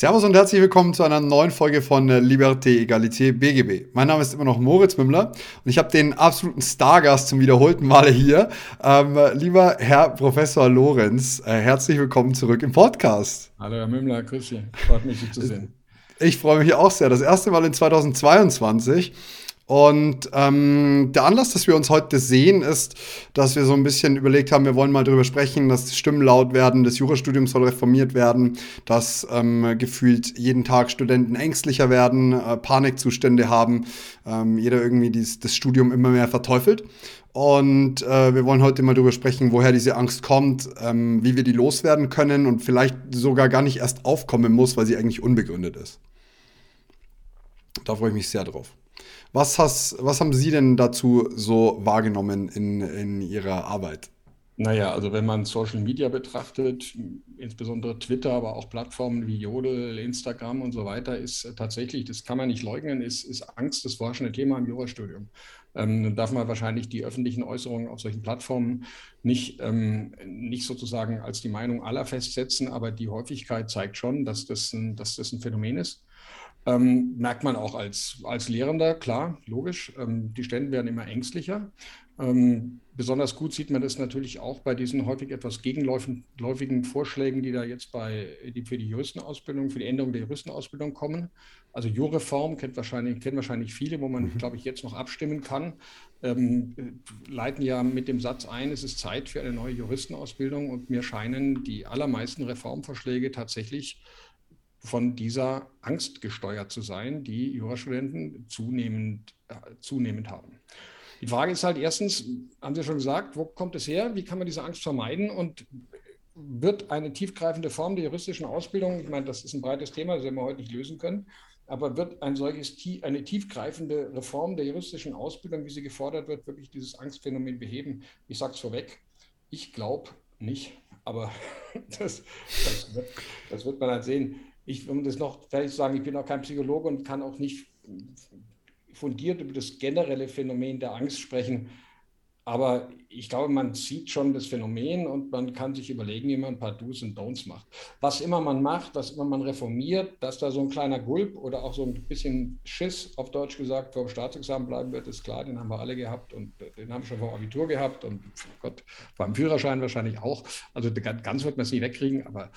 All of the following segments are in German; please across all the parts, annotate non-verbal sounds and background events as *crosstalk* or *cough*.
Servus und herzlich willkommen zu einer neuen Folge von äh, Liberté, Egalité, BGB. Mein Name ist immer noch Moritz Mümmler und ich habe den absoluten Stargast zum wiederholten Male hier. Ähm, lieber Herr Professor Lorenz, äh, herzlich willkommen zurück im Podcast. Hallo Herr Mümmler, grüß Sie. Freut mich, Sie zu sehen. Ich freue mich auch sehr. Das erste Mal in 2022 und ähm, der Anlass, dass wir uns heute sehen, ist, dass wir so ein bisschen überlegt haben, wir wollen mal darüber sprechen, dass Stimmen laut werden, das Jurastudium soll reformiert werden, dass ähm, gefühlt jeden Tag Studenten ängstlicher werden, äh, Panikzustände haben, ähm, jeder irgendwie dies, das Studium immer mehr verteufelt. Und äh, wir wollen heute mal darüber sprechen, woher diese Angst kommt, ähm, wie wir die loswerden können und vielleicht sogar gar nicht erst aufkommen muss, weil sie eigentlich unbegründet ist. Da freue ich mich sehr drauf. Was, hast, was haben Sie denn dazu so wahrgenommen in, in Ihrer Arbeit? Naja, also wenn man Social Media betrachtet, insbesondere Twitter, aber auch Plattformen wie Jodel, Instagram und so weiter, ist tatsächlich, das kann man nicht leugnen, ist, ist Angst das forschende Thema im Jurastudium. Ähm, darf man wahrscheinlich die öffentlichen Äußerungen auf solchen Plattformen nicht, ähm, nicht sozusagen als die Meinung aller festsetzen, aber die Häufigkeit zeigt schon, dass das ein, dass das ein Phänomen ist. Ähm, merkt man auch als, als Lehrender, klar, logisch. Ähm, die Stände werden immer ängstlicher. Ähm, besonders gut sieht man das natürlich auch bei diesen häufig etwas gegenläufigen Vorschlägen, die da jetzt bei, die für die Juristenausbildung, für die Änderung der Juristenausbildung kommen. Also Jurreform kennt wahrscheinlich, kennen wahrscheinlich viele, wo man, mhm. glaube ich, jetzt noch abstimmen kann. Ähm, leiten ja mit dem Satz ein, es ist Zeit für eine neue Juristenausbildung und mir scheinen die allermeisten Reformvorschläge tatsächlich von dieser Angst gesteuert zu sein, die Jurastudenten zunehmend, äh, zunehmend haben. Die Frage ist halt erstens, haben Sie schon gesagt, wo kommt es her? Wie kann man diese Angst vermeiden? Und wird eine tiefgreifende Form der juristischen Ausbildung, ich meine, das ist ein breites Thema, das werden wir heute nicht lösen können, aber wird ein solches, eine tiefgreifende Reform der juristischen Ausbildung, wie sie gefordert wird, wirklich dieses Angstphänomen beheben? Ich sage es vorweg, ich glaube nicht, aber *laughs* das, das, wird, das wird man halt sehen ich, um das noch fertig zu sagen, ich bin auch kein Psychologe und kann auch nicht fundiert über das generelle Phänomen der Angst sprechen. Aber ich glaube, man sieht schon das Phänomen und man kann sich überlegen, wie man ein paar Do's und Don'ts macht. Was immer man macht, was immer man reformiert, dass da so ein kleiner Gulp oder auch so ein bisschen Schiss, auf Deutsch gesagt, vor dem Staatsexamen bleiben wird, ist klar, den haben wir alle gehabt und den haben wir schon vor Abitur gehabt und Gott, beim Führerschein wahrscheinlich auch. Also ganz wird man es nie wegkriegen, aber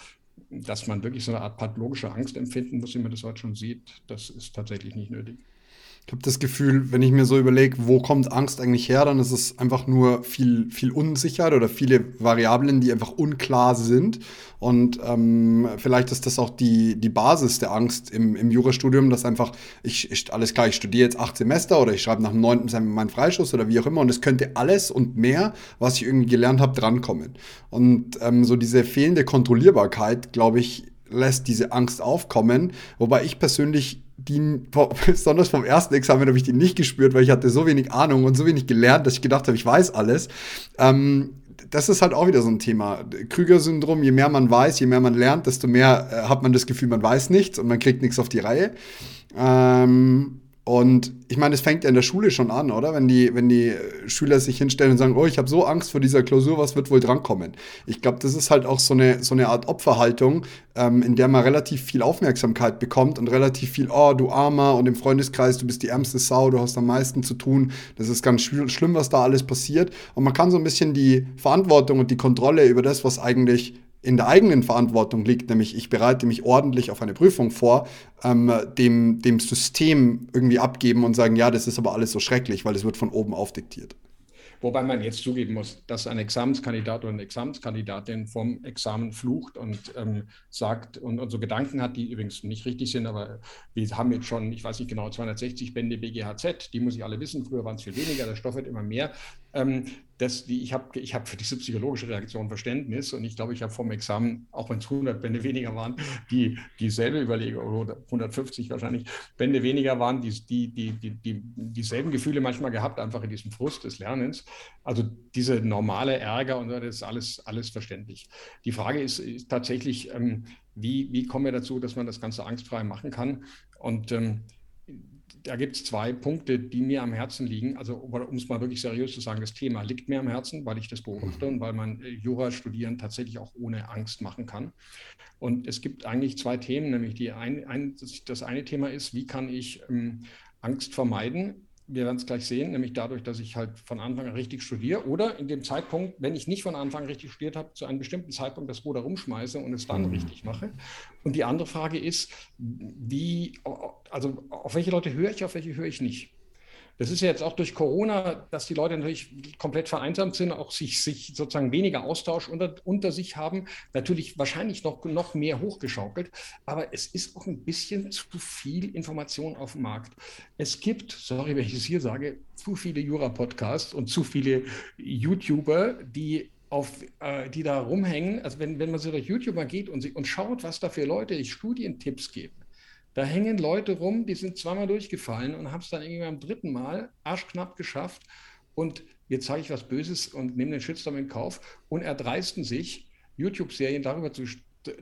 dass man wirklich so eine Art pathologische Angst empfinden muss, wie man das heute schon sieht, das ist tatsächlich nicht nötig. Ich habe das Gefühl, wenn ich mir so überlege, wo kommt Angst eigentlich her, dann ist es einfach nur viel, viel Unsicherheit oder viele Variablen, die einfach unklar sind. Und ähm, vielleicht ist das auch die, die Basis der Angst im, im Jurastudium, dass einfach, ich, ich, alles klar, ich studiere jetzt acht Semester oder ich schreibe nach dem neunten Semester meinen Freischuss oder wie auch immer und es könnte alles und mehr, was ich irgendwie gelernt habe, drankommen. Und ähm, so diese fehlende Kontrollierbarkeit, glaube ich, lässt diese Angst aufkommen, wobei ich persönlich die, *laughs* besonders vom ersten Examen habe ich die nicht gespürt, weil ich hatte so wenig Ahnung und so wenig gelernt, dass ich gedacht habe, ich weiß alles. Ähm, das ist halt auch wieder so ein Thema. Krüger-Syndrom, je mehr man weiß, je mehr man lernt, desto mehr äh, hat man das Gefühl, man weiß nichts und man kriegt nichts auf die Reihe. Ähm, und ich meine, es fängt ja in der Schule schon an, oder? Wenn die, wenn die Schüler sich hinstellen und sagen, oh, ich habe so Angst vor dieser Klausur, was wird wohl drankommen? Ich glaube, das ist halt auch so eine, so eine Art Opferhaltung, ähm, in der man relativ viel Aufmerksamkeit bekommt und relativ viel, oh, du Armer und im Freundeskreis, du bist die ärmste Sau, du hast am meisten zu tun. Das ist ganz schlimm, was da alles passiert. Und man kann so ein bisschen die Verantwortung und die Kontrolle über das, was eigentlich in der eigenen Verantwortung liegt, nämlich ich bereite mich ordentlich auf eine Prüfung vor, ähm, dem, dem System irgendwie abgeben und sagen, ja, das ist aber alles so schrecklich, weil es wird von oben aufdiktiert. Wobei man jetzt zugeben muss, dass ein Examenskandidat oder eine Examenskandidatin vom Examen flucht und ähm, sagt und, und, so Gedanken hat, die übrigens nicht richtig sind, aber wir haben jetzt schon, ich weiß nicht genau, 260 Bände BGHZ, die muss ich alle wissen. Früher waren es viel weniger, der Stoff wird immer mehr. Ähm, das, die, ich habe ich hab für diese psychologische Reaktion Verständnis und ich glaube, ich habe vom Examen, auch wenn es 100 Bände weniger waren, die dieselbe Überlegung, oder 150 wahrscheinlich Bände weniger waren, die, die, die, die, die, dieselben Gefühle manchmal gehabt, einfach in diesem Frust des Lernens. Also diese normale Ärger und das ist alles, alles verständlich. Die Frage ist, ist tatsächlich, ähm, wie, wie kommen wir dazu, dass man das Ganze angstfrei machen kann? Und ähm, da gibt es zwei Punkte, die mir am Herzen liegen. Also, um es mal wirklich seriös zu sagen, das Thema liegt mir am Herzen, weil ich das beobachte und weil man äh, Jura studieren tatsächlich auch ohne Angst machen kann. Und es gibt eigentlich zwei Themen, nämlich die ein, ein, das eine Thema ist, wie kann ich ähm, Angst vermeiden? Wir werden es gleich sehen, nämlich dadurch, dass ich halt von Anfang an richtig studiere oder in dem Zeitpunkt, wenn ich nicht von Anfang an richtig studiert habe, zu einem bestimmten Zeitpunkt das Ruder rumschmeiße und es dann mhm. richtig mache. Und die andere Frage ist, wie, also auf welche Leute höre ich, auf welche höre ich nicht. Das ist ja jetzt auch durch Corona, dass die Leute natürlich komplett vereinsamt sind, auch sich, sich sozusagen weniger Austausch unter, unter sich haben, natürlich wahrscheinlich noch, noch mehr hochgeschaukelt. Aber es ist auch ein bisschen zu viel Information auf dem Markt. Es gibt, sorry, wenn ich es hier sage, zu viele Jura-Podcasts und zu viele YouTuber, die auf, äh, die da rumhängen. Also wenn, wenn man so durch YouTuber geht und, und schaut, was da für Leute Studientipps geben, da hängen Leute rum, die sind zweimal durchgefallen und haben es dann irgendwie beim dritten Mal arschknapp geschafft. Und jetzt sage ich was Böses und nehme den Shitstorm in Kauf und erdreisten sich, YouTube-Serien darüber zu,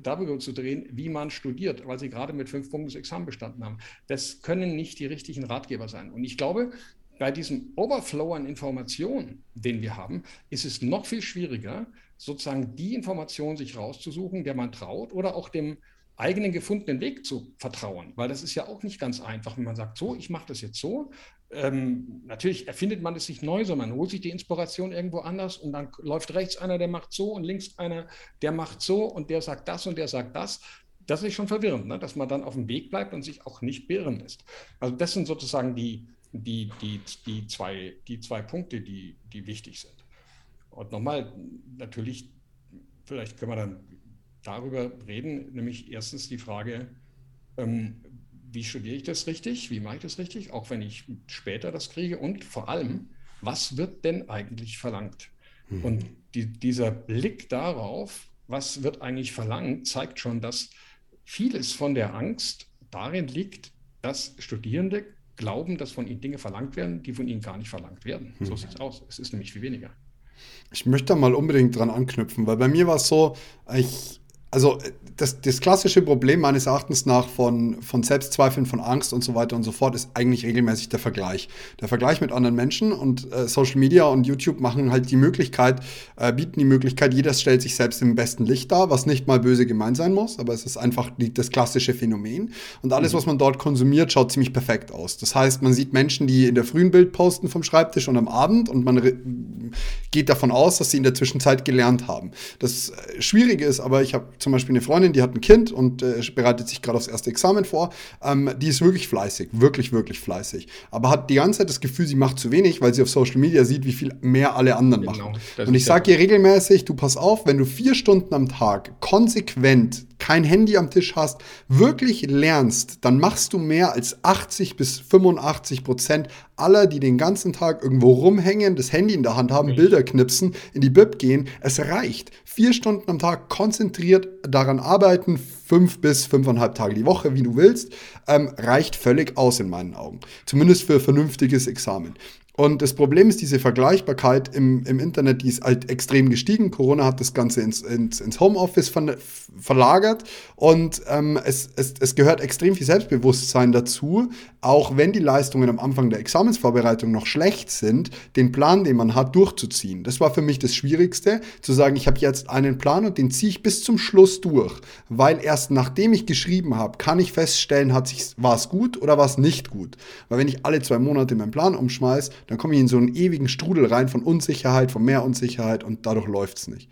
darüber zu drehen, wie man studiert, weil sie gerade mit fünf Punkten das Examen bestanden haben. Das können nicht die richtigen Ratgeber sein. Und ich glaube, bei diesem Overflow an Informationen, den wir haben, ist es noch viel schwieriger, sozusagen die Information sich rauszusuchen, der man traut oder auch dem eigenen gefundenen Weg zu vertrauen, weil das ist ja auch nicht ganz einfach, wenn man sagt, so, ich mache das jetzt so. Ähm, natürlich erfindet man es nicht neu, sondern man holt sich die Inspiration irgendwo anders und dann läuft rechts einer, der macht so und links einer, der macht so und der sagt das und der sagt das. Das ist schon verwirrend, ne? dass man dann auf dem Weg bleibt und sich auch nicht beirren lässt. Also das sind sozusagen die, die, die, die, zwei, die zwei Punkte, die, die wichtig sind. Und nochmal, natürlich, vielleicht können wir dann darüber reden, nämlich erstens die Frage, ähm, wie studiere ich das richtig, wie mache ich das richtig, auch wenn ich später das kriege und vor allem, was wird denn eigentlich verlangt? Mhm. Und die, dieser Blick darauf, was wird eigentlich verlangt, zeigt schon, dass vieles von der Angst darin liegt, dass Studierende glauben, dass von ihnen Dinge verlangt werden, die von ihnen gar nicht verlangt werden. Mhm. So sieht es aus. Es ist nämlich viel weniger. Ich möchte da mal unbedingt dran anknüpfen, weil bei mir war es so, ich also das, das klassische Problem meines Erachtens nach von, von Selbstzweifeln, von Angst und so weiter und so fort ist eigentlich regelmäßig der Vergleich. Der Vergleich mit anderen Menschen und äh, Social Media und YouTube machen halt die Möglichkeit, äh, bieten die Möglichkeit, jeder stellt sich selbst im besten Licht dar, was nicht mal böse gemeint sein muss, aber es ist einfach die, das klassische Phänomen. Und alles, mhm. was man dort konsumiert, schaut ziemlich perfekt aus. Das heißt, man sieht Menschen, die in der frühen Bild posten vom Schreibtisch und am Abend und man geht davon aus, dass sie in der Zwischenzeit gelernt haben. Das äh, Schwierige ist aber, ich habe zum Beispiel eine Freundin, die hat ein Kind und äh, bereitet sich gerade aufs erste Examen vor. Ähm, die ist wirklich fleißig, wirklich, wirklich fleißig. Aber hat die ganze Zeit das Gefühl, sie macht zu wenig, weil sie auf Social Media sieht, wie viel mehr alle anderen genau, machen. Und ich sage ihr regelmäßig, du pass auf, wenn du vier Stunden am Tag konsequent kein Handy am Tisch hast, wirklich lernst, dann machst du mehr als 80 bis 85 Prozent aller, die den ganzen Tag irgendwo rumhängen, das Handy in der Hand haben, Bilder knipsen, in die Bib gehen. Es reicht. Vier Stunden am Tag konzentriert daran arbeiten, fünf bis fünfeinhalb Tage die Woche, wie du willst, ähm, reicht völlig aus in meinen Augen. Zumindest für vernünftiges Examen. Und das Problem ist, diese Vergleichbarkeit im, im Internet, die ist halt extrem gestiegen. Corona hat das Ganze ins, ins, ins Homeoffice ver, verlagert und ähm, es, es, es gehört extrem viel Selbstbewusstsein dazu, auch wenn die Leistungen am Anfang der Examensvorbereitung noch schlecht sind, den Plan, den man hat, durchzuziehen. Das war für mich das Schwierigste, zu sagen, ich habe jetzt einen Plan und den ziehe ich bis zum Schluss durch, weil erst nachdem ich geschrieben habe, kann ich feststellen, war es gut oder war es nicht gut. Weil wenn ich alle zwei Monate meinen Plan umschmeiße, dann komme ich in so einen ewigen Strudel rein von Unsicherheit, von mehr Unsicherheit und dadurch läuft es nicht.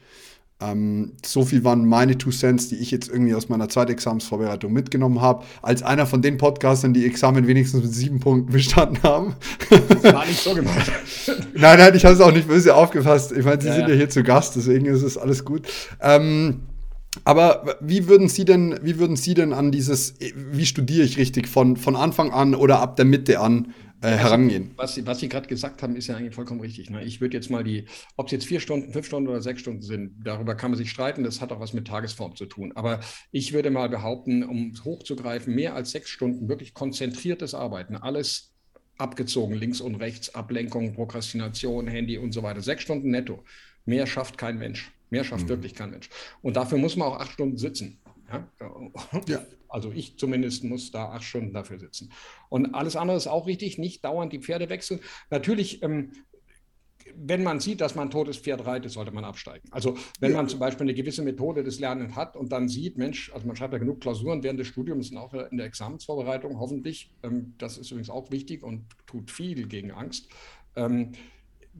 Ähm, so viel waren meine Two Cents, die ich jetzt irgendwie aus meiner Zweitexamensvorbereitung mitgenommen habe. Als einer von den Podcastern, die Examen wenigstens mit sieben Punkten *laughs* bestanden haben. Das war nicht so gemacht. *laughs* nein, nein, ich habe es auch nicht böse aufgefasst. Ich meine, Sie ja, sind ja. ja hier zu Gast, deswegen ist es alles gut. Ähm, aber wie würden Sie denn, wie würden Sie denn an dieses, wie studiere ich richtig von, von Anfang an oder ab der Mitte an äh, herangehen. Was Sie, was Sie gerade gesagt haben, ist ja eigentlich vollkommen richtig. Ne? Ich würde jetzt mal die, ob es jetzt vier Stunden, fünf Stunden oder sechs Stunden sind, darüber kann man sich streiten. Das hat auch was mit Tagesform zu tun. Aber ich würde mal behaupten, um hochzugreifen, mehr als sechs Stunden wirklich konzentriertes Arbeiten, alles abgezogen, links und rechts, Ablenkung, Prokrastination, Handy und so weiter. Sechs Stunden netto. Mehr schafft kein Mensch. Mehr schafft mhm. wirklich kein Mensch. Und dafür muss man auch acht Stunden sitzen. Ja? ja. Also ich zumindest muss da acht Stunden dafür sitzen. Und alles andere ist auch richtig, nicht dauernd die Pferde wechseln. Natürlich, ähm, wenn man sieht, dass man ein totes Pferd reitet, sollte man absteigen. Also wenn man zum Beispiel eine gewisse Methode des Lernens hat und dann sieht, Mensch, also man schreibt ja genug Klausuren während des Studiums und auch in der Examensvorbereitung, hoffentlich. Ähm, das ist übrigens auch wichtig und tut viel gegen Angst.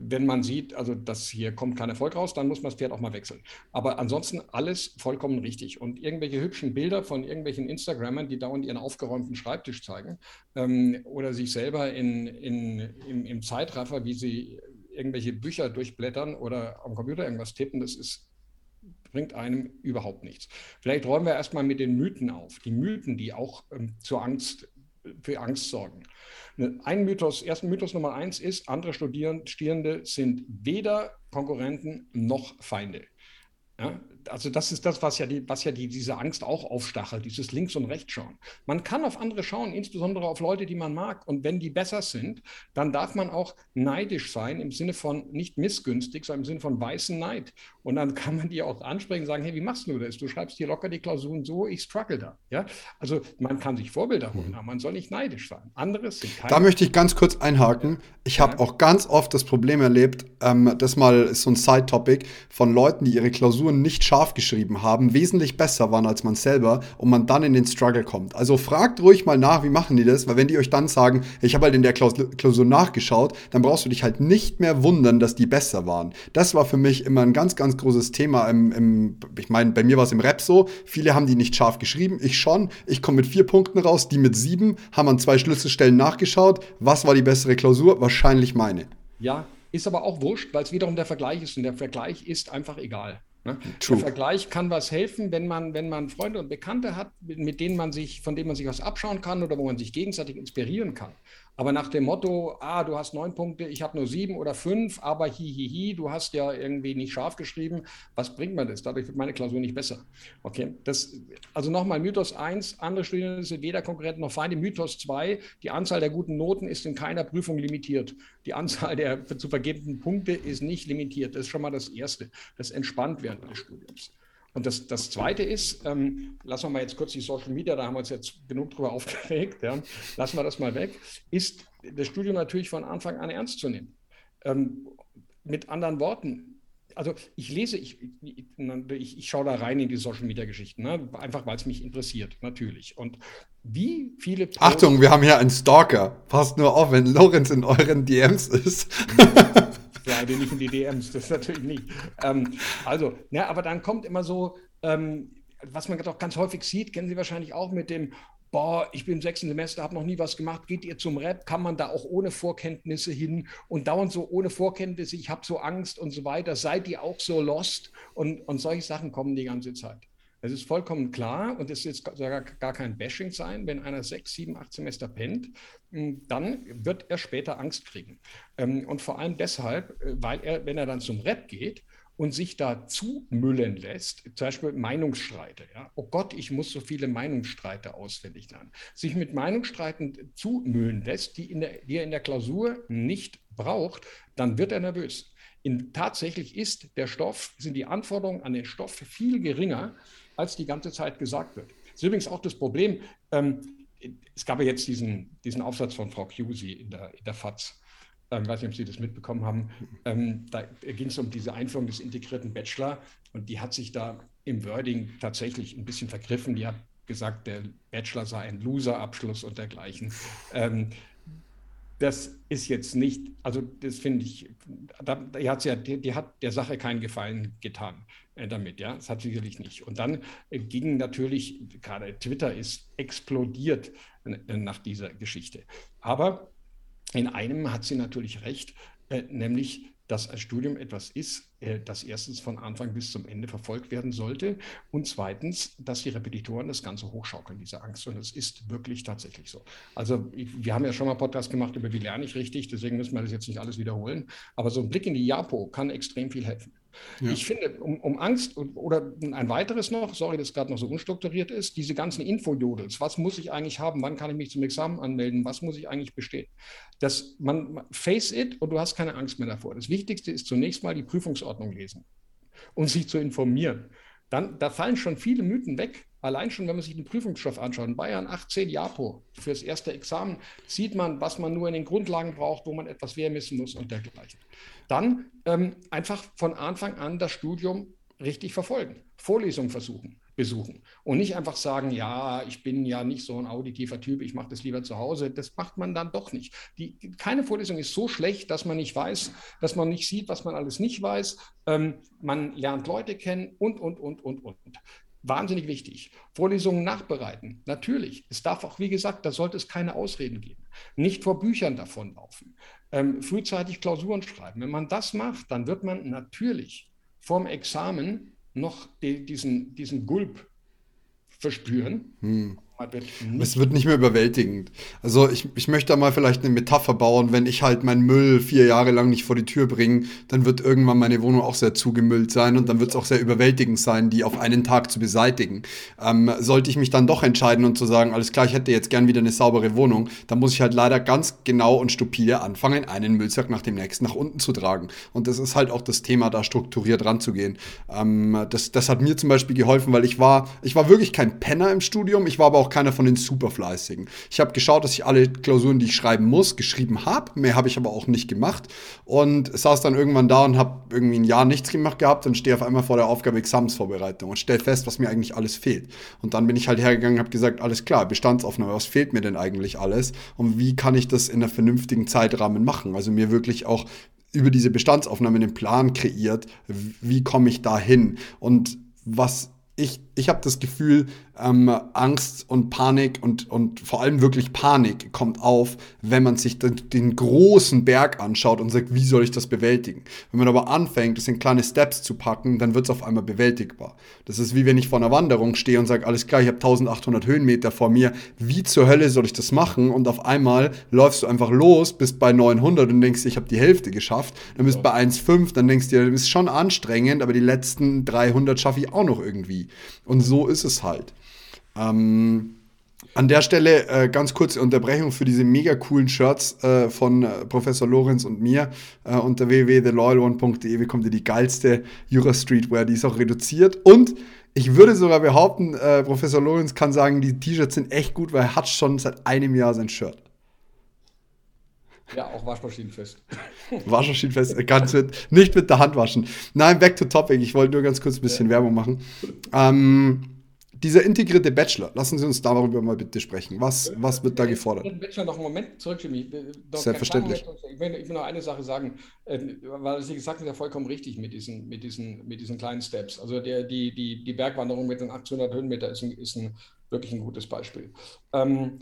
Wenn man sieht, also dass hier kommt kein Erfolg raus, dann muss man das Pferd auch mal wechseln. Aber ansonsten alles vollkommen richtig. Und irgendwelche hübschen Bilder von irgendwelchen Instagrammern, die dauernd ihren aufgeräumten Schreibtisch zeigen ähm, oder sich selber in, in, im, im Zeitraffer, wie sie irgendwelche Bücher durchblättern oder am Computer irgendwas tippen, das ist bringt einem überhaupt nichts. Vielleicht räumen wir erstmal mit den Mythen auf. Die Mythen, die auch ähm, zur Angst, für Angst sorgen. Ein Mythos, ersten Mythos Nummer eins ist, andere Studierende sind weder Konkurrenten noch Feinde. Ja, also das ist das, was ja, die, was ja die, diese Angst auch aufstachelt, dieses Links- und Rechtsschauen. Man kann auf andere schauen, insbesondere auf Leute, die man mag. Und wenn die besser sind, dann darf man auch neidisch sein, im Sinne von nicht missgünstig, sondern im Sinne von weißen Neid. Und dann kann man die auch ansprechen und sagen, hey, wie machst du das? Du schreibst hier locker die Klausuren so, ich struggle da. Ja? Also man kann sich Vorbilder holen, aber man soll nicht neidisch sein. Anderes sind keine. Da möchte ich ganz kurz einhaken. Ich ja. habe auch ganz oft das Problem erlebt, ähm, das mal ist so ein Side-Topic von Leuten, die ihre Klausuren nicht scharf geschrieben haben, wesentlich besser waren als man selber und man dann in den Struggle kommt. Also fragt ruhig mal nach, wie machen die das, weil wenn die euch dann sagen, ich habe halt in der Klausur nachgeschaut, dann brauchst du dich halt nicht mehr wundern, dass die besser waren. Das war für mich immer ein ganz, ganz großes Thema im, im ich meine, bei mir war es im Rap so, viele haben die nicht scharf geschrieben, ich schon, ich komme mit vier Punkten raus, die mit sieben, haben an zwei Schlüsselstellen nachgeschaut, was war die bessere Klausur? Wahrscheinlich meine. Ja, ist aber auch wurscht, weil es wiederum der Vergleich ist und der Vergleich ist einfach egal. Ne? Der Vergleich kann was helfen, wenn man, wenn man Freunde und Bekannte hat, mit denen man sich, von denen man sich was abschauen kann oder wo man sich gegenseitig inspirieren kann. Aber nach dem Motto, ah, du hast neun Punkte, ich habe nur sieben oder fünf, aber hihihi, hi, hi, du hast ja irgendwie nicht scharf geschrieben, was bringt mir das? Dadurch wird meine Klausur nicht besser. Okay, das, also nochmal Mythos 1, andere Studien sind weder Konkurrenten noch Feinde. Mythos 2, die Anzahl der guten Noten ist in keiner Prüfung limitiert. Die Anzahl der zu vergebenden Punkte ist nicht limitiert. Das ist schon mal das Erste. Das entspannt während des Studiums. Und das, das Zweite ist, ähm, lassen wir mal jetzt kurz die Social Media, da haben wir uns jetzt genug drüber *laughs* aufgeregt, ja, lassen wir das mal weg, ist das Studium natürlich von Anfang an ernst zu nehmen. Ähm, mit anderen Worten, also ich lese, ich, ich, ich, schaue da rein in die Social Media Geschichten, ne? einfach weil es mich interessiert, natürlich. Und wie viele. Posts Achtung, wir haben hier einen Stalker. Passt nur auf, wenn Lorenz in euren DMs ist. *laughs* Slide nicht in die DMs, das natürlich nicht. Ähm, also, ja, aber dann kommt immer so, ähm, was man doch ganz häufig sieht, kennen Sie wahrscheinlich auch mit dem, boah, ich bin im sechsten Semester, habe noch nie was gemacht, geht ihr zum Rap, kann man da auch ohne Vorkenntnisse hin und dauernd so ohne Vorkenntnisse, ich habe so Angst und so weiter, seid ihr auch so lost und, und solche Sachen kommen die ganze Zeit. Es ist vollkommen klar und es ist gar, gar kein Bashing sein, wenn einer sechs, sieben, acht Semester pennt, hm, dann wird er später Angst kriegen. Ähm, und vor allem deshalb, äh, weil er, wenn er dann zum Rap geht und sich da zumüllen lässt, zum Beispiel Meinungsstreite. Ja? Oh Gott, ich muss so viele Meinungsstreite auswendig lernen. Sich mit Meinungsstreiten zumüllen lässt, die, in der, die er in der Klausur nicht braucht, dann wird er nervös. In, tatsächlich ist der Stoff, sind die Anforderungen an den Stoff viel geringer, als die ganze Zeit gesagt wird. Das ist übrigens auch das Problem. Ähm, es gab ja jetzt diesen, diesen Aufsatz von Frau Cusi in der, in der FAZ. Ähm, weiß nicht, ob Sie das mitbekommen haben. Ähm, da ging es um diese Einführung des integrierten Bachelor und die hat sich da im Wording tatsächlich ein bisschen vergriffen. Die hat gesagt, der Bachelor sei ein Loser-Abschluss und dergleichen. Ähm, das ist jetzt nicht, also das finde ich, da, die, hat's ja, die, die, hat der Sache keinen Gefallen getan äh, damit, ja, das hat sicherlich nicht. Und dann äh, ging natürlich, gerade Twitter ist explodiert äh, nach dieser Geschichte. Aber in einem hat sie natürlich recht, äh, nämlich dass ein Studium etwas ist, äh, das erstens von Anfang bis zum Ende verfolgt werden sollte und zweitens, dass die Repetitoren das Ganze hochschaukeln, diese Angst. Und es ist wirklich tatsächlich so. Also wir haben ja schon mal Podcast gemacht über wie lerne ich richtig, deswegen müssen wir das jetzt nicht alles wiederholen. Aber so ein Blick in die JAPO kann extrem viel helfen. Ja. Ich finde, um, um, Angst oder ein weiteres noch, sorry, dass gerade noch so unstrukturiert ist, diese ganzen Infojodels, was muss ich eigentlich haben, wann kann ich mich zum Examen anmelden, was muss ich eigentlich bestehen? Das, man, face it und du hast keine Angst mehr davor. Das Wichtigste ist zunächst mal die Prüfungsordnung lesen und sich zu informieren. Dann, da fallen schon viele Mythen weg. Allein schon, wenn man sich den Prüfungsstoff anschaut, in Bayern 18 Japo für das erste Examen, sieht man, was man nur in den Grundlagen braucht, wo man etwas wehrmessen muss und dergleichen. Dann ähm, einfach von Anfang an das Studium richtig verfolgen, Vorlesungen versuchen, besuchen und nicht einfach sagen, ja, ich bin ja nicht so ein auditiver Typ, ich mache das lieber zu Hause. Das macht man dann doch nicht. Die, keine Vorlesung ist so schlecht, dass man nicht weiß, dass man nicht sieht, was man alles nicht weiß. Ähm, man lernt Leute kennen und, und, und, und, und. Wahnsinnig wichtig. Vorlesungen nachbereiten. Natürlich. Es darf auch, wie gesagt, da sollte es keine Ausreden geben. Nicht vor Büchern davonlaufen. Ähm, frühzeitig Klausuren schreiben. Wenn man das macht, dann wird man natürlich vorm Examen noch die, diesen, diesen Gulp verspüren. Hm. Wird es wird nicht mehr überwältigend. Also ich, ich möchte da mal vielleicht eine Metapher bauen, wenn ich halt meinen Müll vier Jahre lang nicht vor die Tür bringe, dann wird irgendwann meine Wohnung auch sehr zugemüllt sein und dann wird es auch sehr überwältigend sein, die auf einen Tag zu beseitigen. Ähm, sollte ich mich dann doch entscheiden und zu sagen, alles klar, ich hätte jetzt gern wieder eine saubere Wohnung, dann muss ich halt leider ganz genau und stupide anfangen, einen Müllsack nach dem nächsten nach unten zu tragen. Und das ist halt auch das Thema, da strukturiert ranzugehen. Ähm, das, das hat mir zum Beispiel geholfen, weil ich war, ich war wirklich kein Penner im Studium, ich war aber auch auch keiner von den Superfleißigen. Ich habe geschaut, dass ich alle Klausuren, die ich schreiben muss, geschrieben habe. Mehr habe ich aber auch nicht gemacht. Und saß dann irgendwann da und habe irgendwie ein Jahr nichts gemacht gehabt und stehe auf einmal vor der Aufgabe Examensvorbereitung und stelle fest, was mir eigentlich alles fehlt. Und dann bin ich halt hergegangen und habe gesagt, alles klar, Bestandsaufnahme, was fehlt mir denn eigentlich alles? Und wie kann ich das in einer vernünftigen Zeitrahmen machen? Also mir wirklich auch über diese Bestandsaufnahme einen Plan kreiert, wie komme ich da hin? Und was ich, ich habe das Gefühl, ähm, Angst und Panik und, und vor allem wirklich Panik kommt auf, wenn man sich den, den, großen Berg anschaut und sagt, wie soll ich das bewältigen? Wenn man aber anfängt, das in kleine Steps zu packen, dann wird es auf einmal bewältigbar. Das ist wie wenn ich vor einer Wanderung stehe und sage, alles klar, ich habe 1800 Höhenmeter vor mir, wie zur Hölle soll ich das machen? Und auf einmal läufst du einfach los, bist bei 900 und denkst, ich habe die Hälfte geschafft, dann bist du bei 1,5, dann denkst du das ist schon anstrengend, aber die letzten 300 schaffe ich auch noch irgendwie. Und so ist es halt. Ähm, an der Stelle äh, ganz kurze Unterbrechung für diese mega coolen Shirts äh, von äh, Professor Lorenz und mir. Äh, unter www.theloyalone.de bekommt ihr die geilste Jura Streetwear, die ist auch reduziert. Und ich würde sogar behaupten, äh, Professor Lorenz kann sagen, die T-Shirts sind echt gut, weil er hat schon seit einem Jahr sein Shirt. Ja, auch waschmaschinenfest. *laughs* waschmaschinenfest, äh, ganz mit, nicht mit der Hand waschen. Nein, back to topic. Ich wollte nur ganz kurz ein bisschen ja. Werbung machen. Ähm, dieser integrierte Bachelor, lassen Sie uns darüber mal bitte sprechen. Was, was wird da gefordert? Ich Bachelor noch einen Moment zurück, Jimmy. Selbstverständlich. Ich will, ich will, noch eine Sache sagen, äh, weil Sie gesagt haben, ja vollkommen richtig mit diesen, mit diesen, mit diesen kleinen Steps. Also der, die, die, die Bergwanderung mit den 1800 Höhenmeter ist, ein, ist ein, wirklich ein gutes Beispiel. Ähm,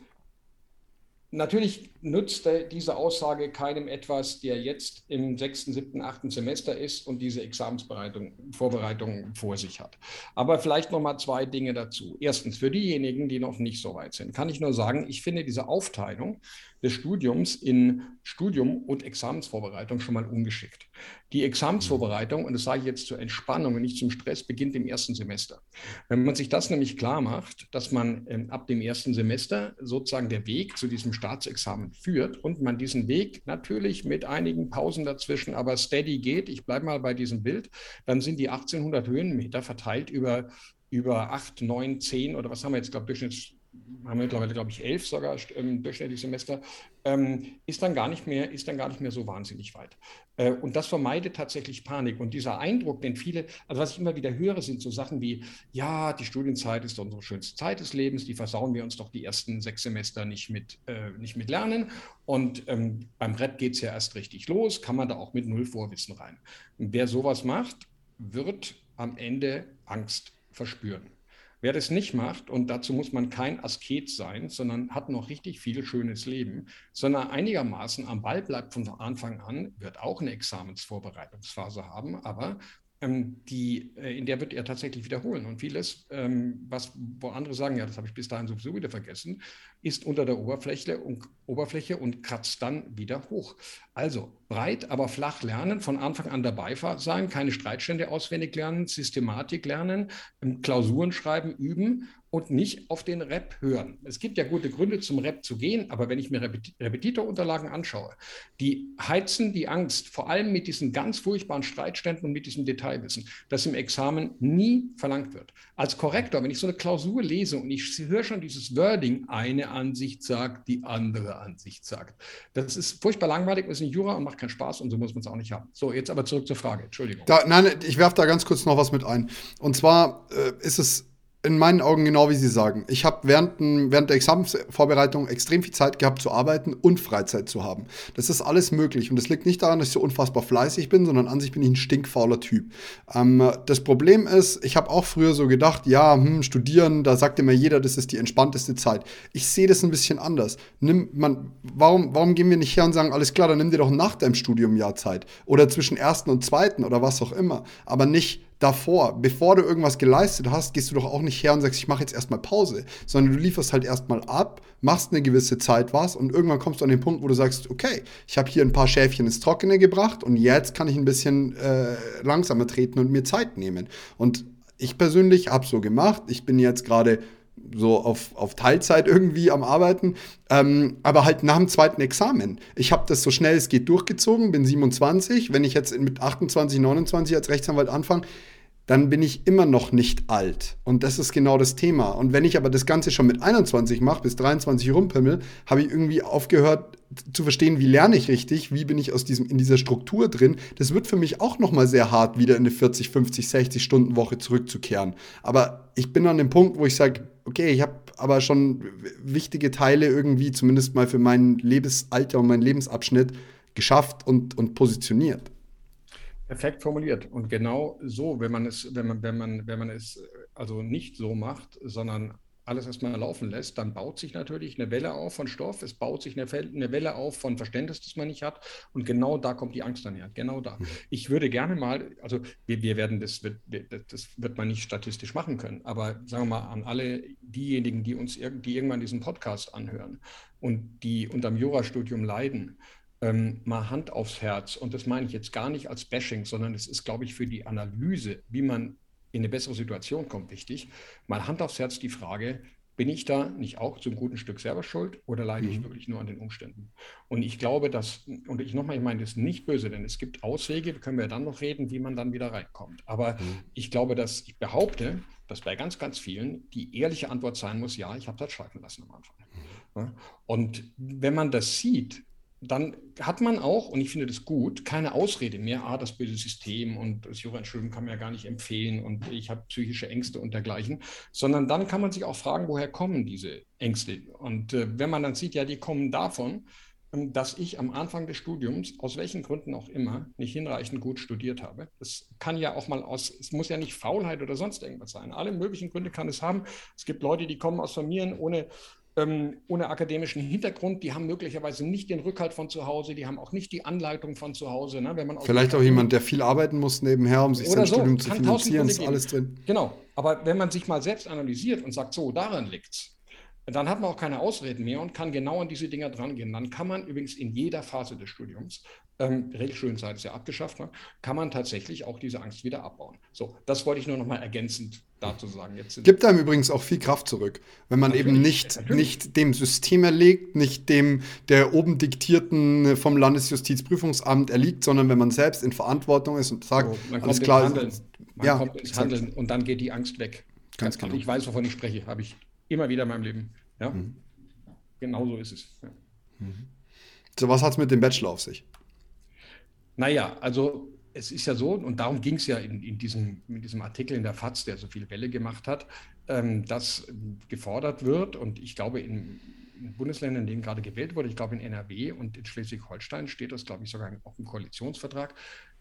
Natürlich nutzt diese Aussage keinem etwas, der jetzt im sechsten, siebten, achten Semester ist und diese Examensbereitung, Vorbereitung vor sich hat. Aber vielleicht noch mal zwei Dinge dazu. Erstens, für diejenigen, die noch nicht so weit sind, kann ich nur sagen, ich finde diese Aufteilung des Studiums in Studium und Examensvorbereitung schon mal ungeschickt. Die Examensvorbereitung, und das sage ich jetzt zur Entspannung und nicht zum Stress, beginnt im ersten Semester. Wenn man sich das nämlich klar macht, dass man ähm, ab dem ersten Semester sozusagen der Weg zu diesem Staatsexamen führt und man diesen Weg natürlich mit einigen Pausen dazwischen, aber steady geht, ich bleibe mal bei diesem Bild, dann sind die 1800 Höhenmeter verteilt über über acht, neun, zehn oder was haben wir jetzt, glaube ich, Durchschnitts haben wir mittlerweile, glaube ich, elf sogar ähm, durchschnittlich Semester, ähm, ist, dann gar nicht mehr, ist dann gar nicht mehr so wahnsinnig weit. Äh, und das vermeidet tatsächlich Panik. Und dieser Eindruck, den viele, also was ich immer wieder höre, sind so Sachen wie, ja, die Studienzeit ist unsere schönste Zeit des Lebens, die versauen wir uns doch die ersten sechs Semester nicht mit, äh, nicht mit Lernen. Und ähm, beim Brett geht es ja erst richtig los, kann man da auch mit null Vorwissen rein. Und wer sowas macht, wird am Ende Angst verspüren. Wer das nicht macht, und dazu muss man kein Asket sein, sondern hat noch richtig viel schönes Leben, sondern einigermaßen am Ball bleibt von Anfang an, wird auch eine Examensvorbereitungsphase haben, aber die, äh, in der wird er tatsächlich wiederholen. Und vieles, ähm, was, wo andere sagen, ja, das habe ich bis dahin sowieso wieder vergessen, ist unter der Oberfläche und, Oberfläche und kratzt dann wieder hoch. Also breit, aber flach lernen, von Anfang an dabei sein, keine Streitstände auswendig lernen, Systematik lernen, ähm, Klausuren schreiben, üben und nicht auf den Rep hören. Es gibt ja gute Gründe, zum Rep zu gehen, aber wenn ich mir Repetitorunterlagen anschaue, die heizen die Angst, vor allem mit diesen ganz furchtbaren Streitständen und mit diesem Detailwissen, das im Examen nie verlangt wird. Als Korrektor, wenn ich so eine Klausur lese und ich höre schon dieses Wording, eine Ansicht sagt, die andere Ansicht sagt. Das ist furchtbar langweilig, ist ein Jura und macht keinen Spaß und so muss man es auch nicht haben. So, jetzt aber zurück zur Frage. Entschuldigung. Da, nein, ich werfe da ganz kurz noch was mit ein. Und zwar äh, ist es in meinen Augen genau wie Sie sagen. Ich habe während, während der Examensvorbereitung extrem viel Zeit gehabt zu arbeiten und Freizeit zu haben. Das ist alles möglich und das liegt nicht daran, dass ich so unfassbar fleißig bin, sondern an sich bin ich ein stinkfauler Typ. Ähm, das Problem ist, ich habe auch früher so gedacht, ja, hm, studieren, da sagt immer jeder, das ist die entspannteste Zeit. Ich sehe das ein bisschen anders. Nimm, man, warum, warum gehen wir nicht her und sagen, alles klar, dann nimm dir doch nach deinem Studium Jahr Zeit oder zwischen ersten und zweiten oder was auch immer, aber nicht davor, bevor du irgendwas geleistet hast, gehst du doch auch nicht her und sagst, ich mache jetzt erstmal Pause, sondern du lieferst halt erstmal ab, machst eine gewisse Zeit was und irgendwann kommst du an den Punkt, wo du sagst, okay, ich habe hier ein paar Schäfchen ins Trockene gebracht und jetzt kann ich ein bisschen äh, langsamer treten und mir Zeit nehmen. Und ich persönlich habe so gemacht. Ich bin jetzt gerade so auf, auf Teilzeit irgendwie am Arbeiten, ähm, aber halt nach dem zweiten Examen. Ich habe das so schnell es geht durchgezogen, bin 27. Wenn ich jetzt mit 28, 29 als Rechtsanwalt anfange, dann bin ich immer noch nicht alt. Und das ist genau das Thema. Und wenn ich aber das Ganze schon mit 21 mache, bis 23 rumpimmel, habe ich irgendwie aufgehört zu verstehen, wie lerne ich richtig, wie bin ich aus diesem, in dieser Struktur drin. Das wird für mich auch nochmal sehr hart, wieder in eine 40, 50, 60 Stunden Woche zurückzukehren. Aber ich bin an dem Punkt, wo ich sage, okay, ich habe aber schon wichtige Teile irgendwie, zumindest mal für mein Lebensalter und meinen Lebensabschnitt, geschafft und, und positioniert. Perfekt formuliert. Und genau so, wenn man es, wenn man, wenn man, wenn man es also nicht so macht, sondern alles erstmal laufen lässt, dann baut sich natürlich eine Welle auf von Stoff, es baut sich eine, Welle auf von Verständnis, das man nicht hat. Und genau da kommt die Angst dann her. Genau da. Mhm. Ich würde gerne mal, also wir, wir werden das wird, das wird man nicht statistisch machen können, aber sagen wir mal an alle diejenigen, die uns die irgendwann diesen Podcast anhören und die unterm Jurastudium leiden, ähm, mal Hand aufs Herz. Und das meine ich jetzt gar nicht als Bashing, sondern es ist, glaube ich, für die Analyse, wie man in eine bessere Situation kommt, wichtig. Mal Hand aufs Herz die Frage, bin ich da nicht auch zum guten Stück selber schuld oder leide mhm. ich wirklich nur an den Umständen? Und ich glaube, dass, und ich nochmal, ich meine das ist nicht böse, denn es gibt Auswege, können wir dann noch reden, wie man dann wieder reinkommt. Aber mhm. ich glaube, dass ich behaupte, dass bei ganz, ganz vielen die ehrliche Antwort sein muss, ja, ich habe das schleifen lassen am Anfang. Mhm. Und wenn man das sieht, dann hat man auch, und ich finde das gut, keine Ausrede mehr, ah, das böse System und das Jura-Entschuldigung kann man ja gar nicht empfehlen und ich habe psychische Ängste und dergleichen, sondern dann kann man sich auch fragen, woher kommen diese Ängste? Und äh, wenn man dann sieht, ja, die kommen davon, ähm, dass ich am Anfang des Studiums, aus welchen Gründen auch immer, nicht hinreichend gut studiert habe. Das kann ja auch mal aus, es muss ja nicht Faulheit oder sonst irgendwas sein. Alle möglichen Gründe kann es haben. Es gibt Leute, die kommen aus Familien ohne ähm, ohne akademischen Hintergrund, die haben möglicherweise nicht den Rückhalt von zu Hause, die haben auch nicht die Anleitung von zu Hause. Ne? Wenn man Vielleicht auch jemand, der viel arbeiten muss nebenher, um sich sein so. Studium zu finanzieren, ist alles drin. Genau, aber wenn man sich mal selbst analysiert und sagt, so, daran liegt es, dann hat man auch keine Ausreden mehr und kann genau an diese Dinger drangehen. Dann kann man übrigens in jeder Phase des Studiums, ähm, Regelstudienzeit ist ja abgeschafft, ne, kann man tatsächlich auch diese Angst wieder abbauen. So, das wollte ich nur noch mal ergänzend dazu sagen. Jetzt Gibt einem übrigens auch viel Kraft zurück, wenn man natürlich, eben nicht, nicht dem System erlegt, nicht dem der oben diktierten vom Landesjustizprüfungsamt erliegt, sondern wenn man selbst in Verantwortung ist und sagt, so, alles klar, Handeln. man ja, kommt ins Handeln und dann geht die Angst weg. Ganz genau. Ich weiß, wovon ich spreche, habe ich Immer wieder in meinem Leben. Ja? Mhm. Genau so ist es. Ja. Mhm. So, was hat es mit dem Bachelor auf sich? Naja, also es ist ja so, und darum ging es ja in, in, diesem, in diesem Artikel in der FAZ, der so viel Welle gemacht hat, ähm, dass gefordert wird, und ich glaube, in, in, Bundesländern, in denen gerade gewählt wurde, ich glaube in NRW und in Schleswig-Holstein steht das, glaube ich, sogar auch im Koalitionsvertrag,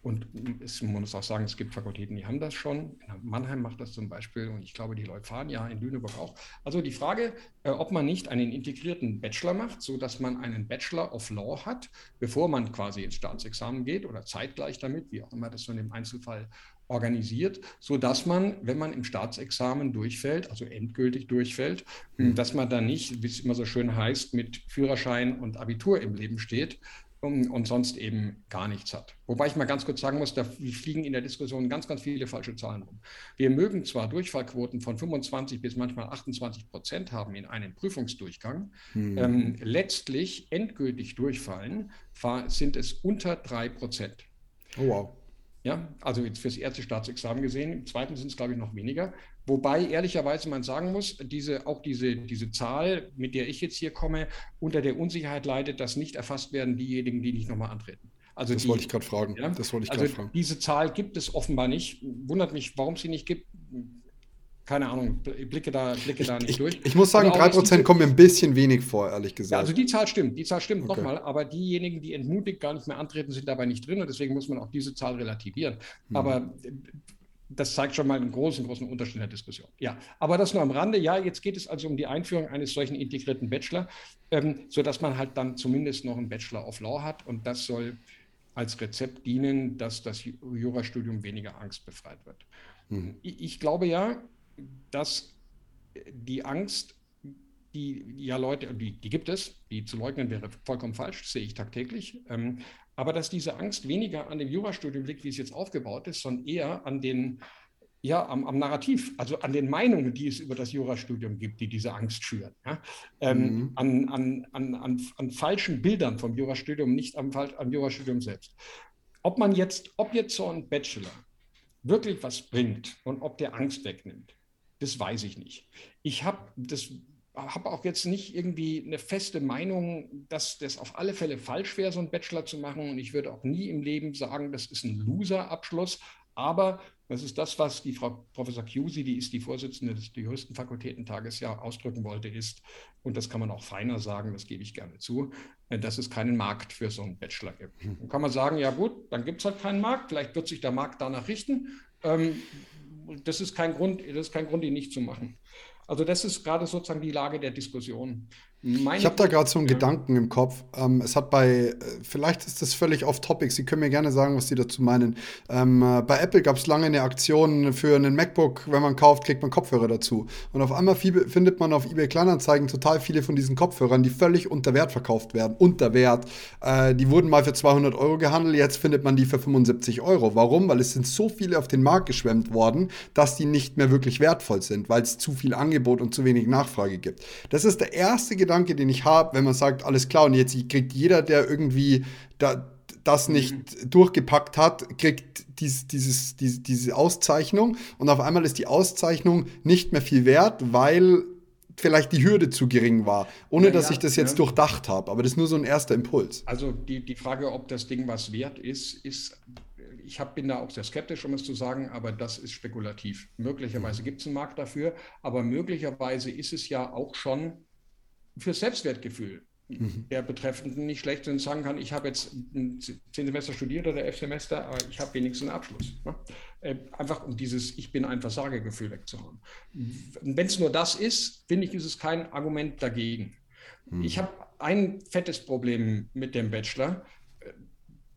Und es, man muss auch sagen, es gibt Fakultäten, die haben das schon. Mannheim macht das zum Beispiel und ich glaube, die Leuphania in Lüneburg auch. Also die Frage, äh, ob man nicht einen integrierten Bachelor macht, sodass man einen Bachelor of Law hat, bevor man quasi ins Staatsexamen geht oder zeitgleich damit, wie auch immer das so in dem Einzelfall organisiert, sodass man, wenn man im Staatsexamen durchfällt, also endgültig durchfällt, mhm. dass man dann nicht, wie es immer so schön heißt, mit Führerschein und Abitur im Leben steht, und sonst eben gar nichts hat. Wobei ich mal ganz kurz sagen muss, da fliegen in der Diskussion ganz, ganz viele falsche Zahlen rum. Wir mögen zwar Durchfallquoten von 25 bis manchmal 28 Prozent haben in einem Prüfungsdurchgang, hm. ähm, letztlich endgültig durchfallen sind es unter drei Prozent. Oh wow. Ja, also jetzt fürs erste Staatsexamen gesehen. Im zweiten sind es, glaube ich, noch weniger. Wobei ehrlicherweise man sagen muss, diese, auch diese, diese Zahl, mit der ich jetzt hier komme, unter der Unsicherheit leidet, dass nicht erfasst werden diejenigen, die nicht nochmal antreten. Also das die, wollte ich gerade fragen. Ja, das wollte ich also fragen. Diese Zahl gibt es offenbar nicht. Wundert mich, warum sie nicht gibt keine Ahnung, blicke da, blicke da nicht ich, durch. Ich muss sagen, 3% kommen mir ein bisschen wenig vor, ehrlich gesagt. Ja, also die Zahl stimmt, die Zahl stimmt okay. nochmal, aber diejenigen, die entmutigt gar nicht mehr antreten, sind dabei nicht drin und deswegen muss man auch diese Zahl relativieren. Mhm. Aber das zeigt schon mal einen großen, großen Unterschied in der Diskussion. Ja, aber das nur am Rande. Ja, jetzt geht es also um die Einführung eines solchen integrierten Bachelor, ähm, sodass man halt dann zumindest noch einen Bachelor of Law hat und das soll als Rezept dienen, dass das Jurastudium weniger angstbefreit wird. Mhm. Ich, ich glaube ja, dass die Angst, die ja Leute, die, die gibt es, die zu leugnen wäre vollkommen falsch, sehe ich tagtäglich. Ähm, aber dass diese Angst weniger an dem Jurastudium liegt, wie es jetzt aufgebaut ist, sondern eher an den, ja, am, am Narrativ, also an den Meinungen, die es über das Jurastudium gibt, die diese Angst schüren. Ja? Ähm, mhm. an, an, an, an, an falschen Bildern vom Jurastudium, nicht am, am Jurastudium selbst. Ob man jetzt, ob jetzt so ein Bachelor wirklich was bringt und ob der Angst wegnimmt, das weiß ich nicht. Ich habe das habe auch jetzt nicht irgendwie eine feste Meinung, dass das auf alle Fälle falsch wäre, so einen Bachelor zu machen. Und ich würde auch nie im Leben sagen, das ist ein Loser-Abschluss. Aber das ist das, was die Frau Professor Cusi, die ist die Vorsitzende des Juristenfakultätentages, ja ausdrücken wollte, ist, und das kann man auch feiner sagen, das gebe ich gerne zu, äh, dass es keinen Markt für so einen Bachelor gibt. Dann hm. kann man sagen, ja gut, dann gibt es halt keinen Markt, vielleicht wird sich der Markt danach richten. Ähm, das ist kein Grund, das ist kein Grund, ihn nicht zu machen. Also das ist gerade sozusagen die Lage der Diskussion. Meine ich habe da gerade so einen ja. Gedanken im Kopf. Ähm, es hat bei, äh, vielleicht ist das völlig off-topic, Sie können mir gerne sagen, was Sie dazu meinen. Ähm, äh, bei Apple gab es lange eine Aktion für einen MacBook, wenn man kauft, kriegt man Kopfhörer dazu. Und auf einmal findet man auf eBay Kleinanzeigen total viele von diesen Kopfhörern, die völlig unter Wert verkauft werden. Unter Wert. Äh, die wurden mal für 200 Euro gehandelt, jetzt findet man die für 75 Euro. Warum? Weil es sind so viele auf den Markt geschwemmt worden, dass die nicht mehr wirklich wertvoll sind, weil es zu viel Angebot und zu wenig Nachfrage gibt. Das ist der erste Gedanke, Gedanke, den ich habe, wenn man sagt, alles klar, und jetzt kriegt jeder, der irgendwie da, das nicht mhm. durchgepackt hat, kriegt dies, dieses, diese, diese Auszeichnung und auf einmal ist die Auszeichnung nicht mehr viel wert, weil vielleicht die Hürde zu gering war, ohne ja, dass ich das jetzt ja. durchdacht habe. Aber das ist nur so ein erster Impuls. Also die, die Frage, ob das Ding was wert ist, ist, ich hab, bin da auch sehr skeptisch, um es zu sagen, aber das ist spekulativ. Möglicherweise gibt es einen Markt dafür, aber möglicherweise ist es ja auch schon fürs Selbstwertgefühl mhm. der Betreffenden nicht schlecht, wenn sagen kann, ich habe jetzt zehn Semester studiert oder elf Semester, aber ich habe wenigstens einen Abschluss. Ne? Äh, einfach um dieses Ich bin ein Versagergefühl wegzuhauen. Wenn es nur das ist, finde ich, ist es kein Argument dagegen. Mhm. Ich habe ein fettes Problem mit dem Bachelor,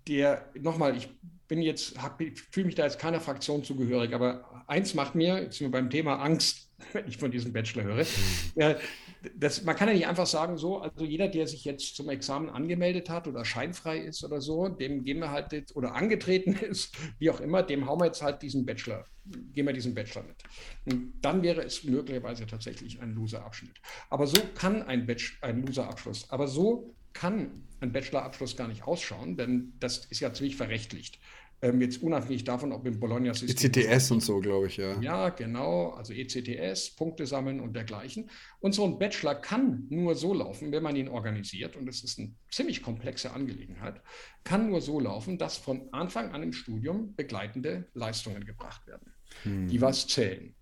der, nochmal, ich bin jetzt, fühle mich da jetzt keiner Fraktion zugehörig, aber eins macht mir, jetzt sind wir beim Thema Angst, *laughs* wenn ich von diesem Bachelor höre, mhm das, man kann ja nicht einfach sagen, so, also jeder, der sich jetzt zum Examen angemeldet hat oder scheinfrei ist oder so, dem gehen wir halt jetzt, oder angetreten *laughs* ist, wie auch immer, dem hauen wir jetzt halt diesen Bachelor, gehen wir diesen Bachelor mit. Und dann wäre es möglicherweise tatsächlich ein Loser-Abschnitt. Aber so kann ein, ein Loser-Abschluss, aber so kann ein Bachelor-Abschluss gar nicht ausschauen, denn das ist ja ziemlich verrechtlicht. Ähm, jetzt unabhängig davon, ob im Bologna-System. ECTS und so, glaube ich, ja. Ja, genau. Also ECTS, Punkte sammeln und dergleichen. Und so ein Bachelor kann nur so laufen, wenn man ihn organisiert, und das ist eine ziemlich komplexe Angelegenheit, kann nur so laufen, dass von Anfang an im Studium begleitende Leistungen gebracht werden, hm. die was zählen.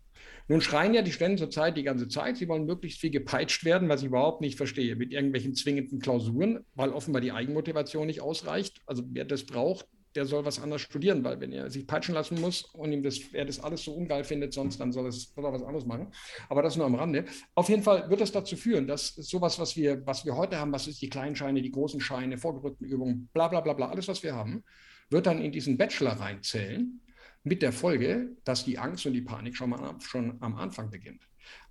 Nun schreien ja die Studenten zurzeit die ganze Zeit, sie wollen möglichst viel gepeitscht werden, was ich überhaupt nicht verstehe, mit irgendwelchen zwingenden Klausuren, weil offenbar die Eigenmotivation nicht ausreicht. Also wer das braucht, der soll was anderes studieren, weil wenn er sich peitschen lassen muss und ihm das, er das alles so ungeil findet, sonst dann soll, es, soll er was anderes machen. Aber das nur am Rande. Auf jeden Fall wird das dazu führen, dass sowas, was wir, was wir heute haben, was ist die kleinen Scheine, die großen Scheine, vorgerückten Übungen, bla bla bla bla, alles, was wir haben, wird dann in diesen Bachelor reinzählen, mit der Folge, dass die Angst und die Panik schon, mal, schon am Anfang beginnt.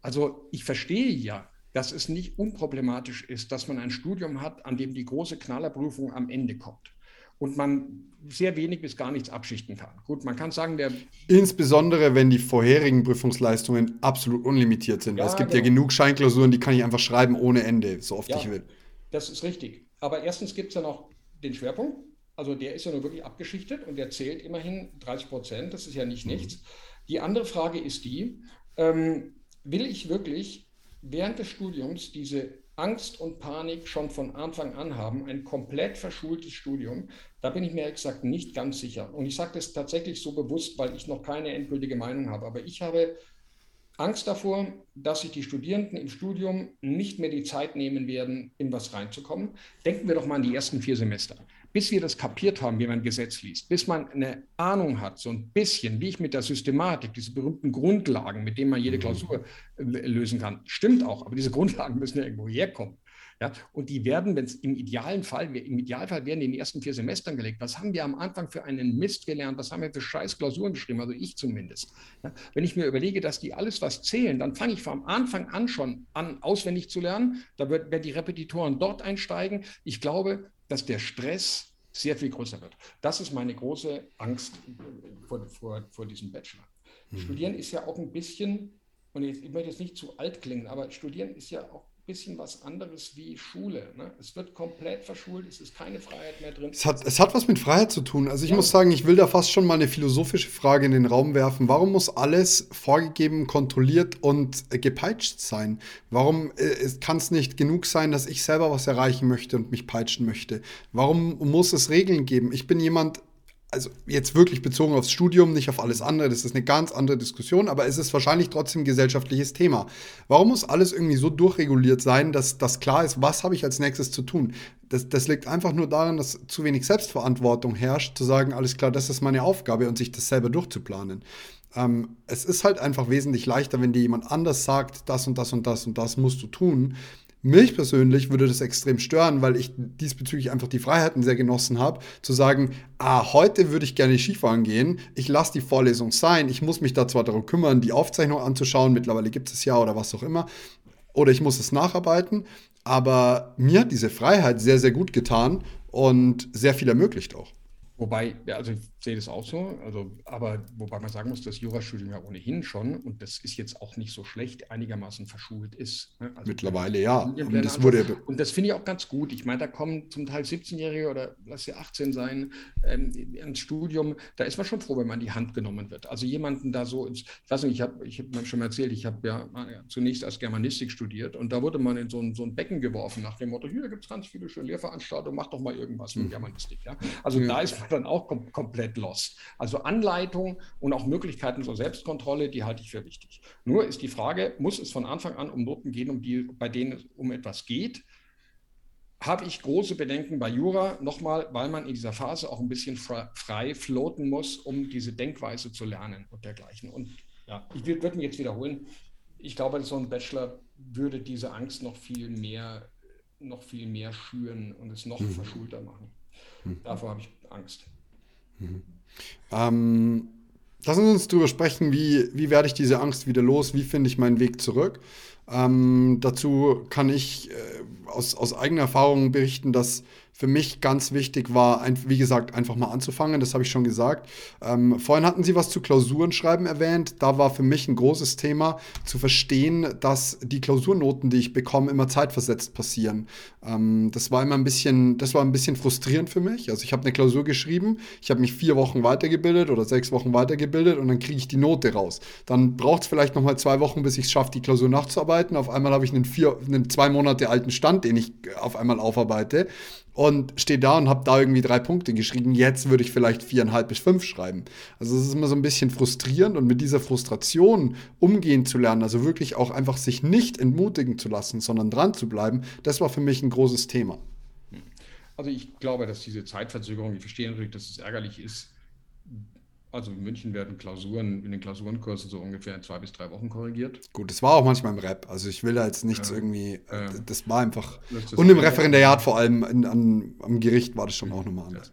Also ich verstehe ja, dass es nicht unproblematisch ist, dass man ein Studium hat, an dem die große Knallerprüfung am Ende kommt und man sehr wenig bis gar nichts abschichten kann. Gut, man kann sagen, der. Insbesondere, wenn die vorherigen Prüfungsleistungen absolut unlimitiert sind. Ja, es gibt genau. ja genug Scheinklausuren, die kann ich einfach schreiben ohne Ende, so oft ja, ich will. Das ist richtig. Aber erstens gibt es ja noch den Schwerpunkt. Also der ist ja nur wirklich abgeschichtet und der zählt immerhin 30 Prozent. Das ist ja nicht mhm. nichts. Die andere Frage ist die, ähm, will ich wirklich während des Studiums diese Angst und Panik schon von Anfang an haben, ein komplett verschultes Studium, da bin ich mir exakt nicht ganz sicher. Und ich sage das tatsächlich so bewusst, weil ich noch keine endgültige Meinung habe. Aber ich habe Angst davor, dass sich die Studierenden im Studium nicht mehr die Zeit nehmen werden, in was reinzukommen. Denken wir doch mal an die ersten vier Semester bis wir das kapiert haben, wie man Gesetz liest, bis man eine Ahnung hat, so ein bisschen, wie ich mit der Systematik, diese berühmten Grundlagen, mit denen man jede mhm. Klausur äh, lösen kann, stimmt auch, aber diese Grundlagen müssen ja irgendwo herkommen. Ja, und die werden, wenn es im idealen Fall, im Idealfall werden die in den ersten vier Semestern gelegt. Was haben wir am Anfang für einen Mist gelernt? Was haben wir für scheiß Klausuren geschrieben? Also ich zumindest. Ja, wenn ich mir überlege, dass die alles was zählen, dann fange ich vom Anfang an schon an, auswendig zu lernen. Da wird, werden die Repetitoren dort einsteigen. Ich glaube, dass der Stress sehr viel größer wird. Das ist meine große Angst vor, vor, vor diesem Bachelor. Mhm. Studieren ist ja auch ein bisschen, und ich, ich möchte jetzt nicht zu alt klingen, aber Studieren ist ja auch bisschen was anderes wie Schule. Ne? Es wird komplett verschult, es ist keine Freiheit mehr drin. Es hat, es hat was mit Freiheit zu tun. Also ich ja. muss sagen, ich will da fast schon mal eine philosophische Frage in den Raum werfen. Warum muss alles vorgegeben, kontrolliert und äh, gepeitscht sein? Warum äh, kann es nicht genug sein, dass ich selber was erreichen möchte und mich peitschen möchte? Warum muss es Regeln geben? Ich bin jemand, also jetzt wirklich bezogen aufs Studium, nicht auf alles andere, das ist eine ganz andere Diskussion, aber es ist wahrscheinlich trotzdem ein gesellschaftliches Thema. Warum muss alles irgendwie so durchreguliert sein, dass das klar ist, was habe ich als nächstes zu tun? Das, das liegt einfach nur daran, dass zu wenig Selbstverantwortung herrscht, zu sagen, alles klar, das ist meine Aufgabe und sich das selber durchzuplanen. Ähm, es ist halt einfach wesentlich leichter, wenn dir jemand anders sagt, das und das und das und das musst du tun, mich persönlich würde das extrem stören, weil ich diesbezüglich einfach die Freiheiten sehr genossen habe, zu sagen, ah, heute würde ich gerne Skifahren gehen, ich lasse die Vorlesung sein, ich muss mich da zwar darum kümmern, die Aufzeichnung anzuschauen, mittlerweile gibt es ja oder was auch immer, oder ich muss es nacharbeiten, aber mir hat diese Freiheit sehr, sehr gut getan und sehr viel ermöglicht auch. Wobei, also sehe das auch so, also, aber wobei man sagen muss, das Jurastudium ja ohnehin schon, und das ist jetzt auch nicht so schlecht, einigermaßen verschult ist. Ne? Also Mittlerweile ja. Und das, wurde und das finde ich auch ganz gut. Ich meine, da kommen zum Teil 17-Jährige oder lass sie 18 sein, ähm, ins Studium, da ist man schon froh, wenn man die Hand genommen wird. Also jemanden da so, ins, ich weiß nicht, ich habe ich hab schon mal erzählt, ich habe ja zunächst als Germanistik studiert und da wurde man in so ein, so ein Becken geworfen nach dem Motto, hier gibt es ganz viele schöne Lehrveranstaltungen, mach doch mal irgendwas mit mhm. Germanistik. Ja? Also ja. da ist man dann auch kom komplett lost. Also Anleitung und auch Möglichkeiten zur Selbstkontrolle, die halte ich für wichtig. Nur ist die Frage, muss es von Anfang an um Noten gehen, um die, bei denen es um etwas geht? Habe ich große Bedenken bei Jura, nochmal, weil man in dieser Phase auch ein bisschen frei floaten muss, um diese Denkweise zu lernen und dergleichen. Und ja, ich würde mich jetzt wiederholen. Ich glaube, so ein Bachelor würde diese Angst noch viel mehr, noch viel mehr schüren und es noch mhm. verschulter machen. Mhm. Davor habe ich Angst. Mhm. Ähm, lassen Sie uns darüber sprechen, wie, wie werde ich diese Angst wieder los, wie finde ich meinen Weg zurück. Ähm, dazu kann ich äh, aus, aus eigener Erfahrung berichten, dass für mich ganz wichtig war, ein, wie gesagt, einfach mal anzufangen. Das habe ich schon gesagt. Ähm, vorhin hatten Sie was zu Klausurenschreiben erwähnt. Da war für mich ein großes Thema zu verstehen, dass die Klausurnoten, die ich bekomme, immer zeitversetzt passieren. Ähm, das war immer ein bisschen, das war ein bisschen frustrierend für mich. Also ich habe eine Klausur geschrieben, ich habe mich vier Wochen weitergebildet oder sechs Wochen weitergebildet und dann kriege ich die Note raus. Dann braucht es vielleicht noch mal zwei Wochen, bis ich es schaffe, die Klausur nachzuarbeiten. Auf einmal habe ich einen, vier, einen zwei Monate alten Stand, den ich auf einmal aufarbeite und stehe da und habe da irgendwie drei Punkte geschrieben. Jetzt würde ich vielleicht viereinhalb bis fünf schreiben. Also es ist immer so ein bisschen frustrierend und mit dieser Frustration umgehen zu lernen, also wirklich auch einfach sich nicht entmutigen zu lassen, sondern dran zu bleiben, das war für mich ein großes Thema. Also ich glaube, dass diese Zeitverzögerung, ich verstehe natürlich, dass es ärgerlich ist. Also in München werden Klausuren in den Klausurenkursen so ungefähr in zwei bis drei Wochen korrigiert. Gut, das war auch manchmal im Rap. Also ich will da jetzt nichts ja, irgendwie. Äh, das war einfach. Das und im Referendariat vor allem in, an, am Gericht war das schon auch nochmal anders.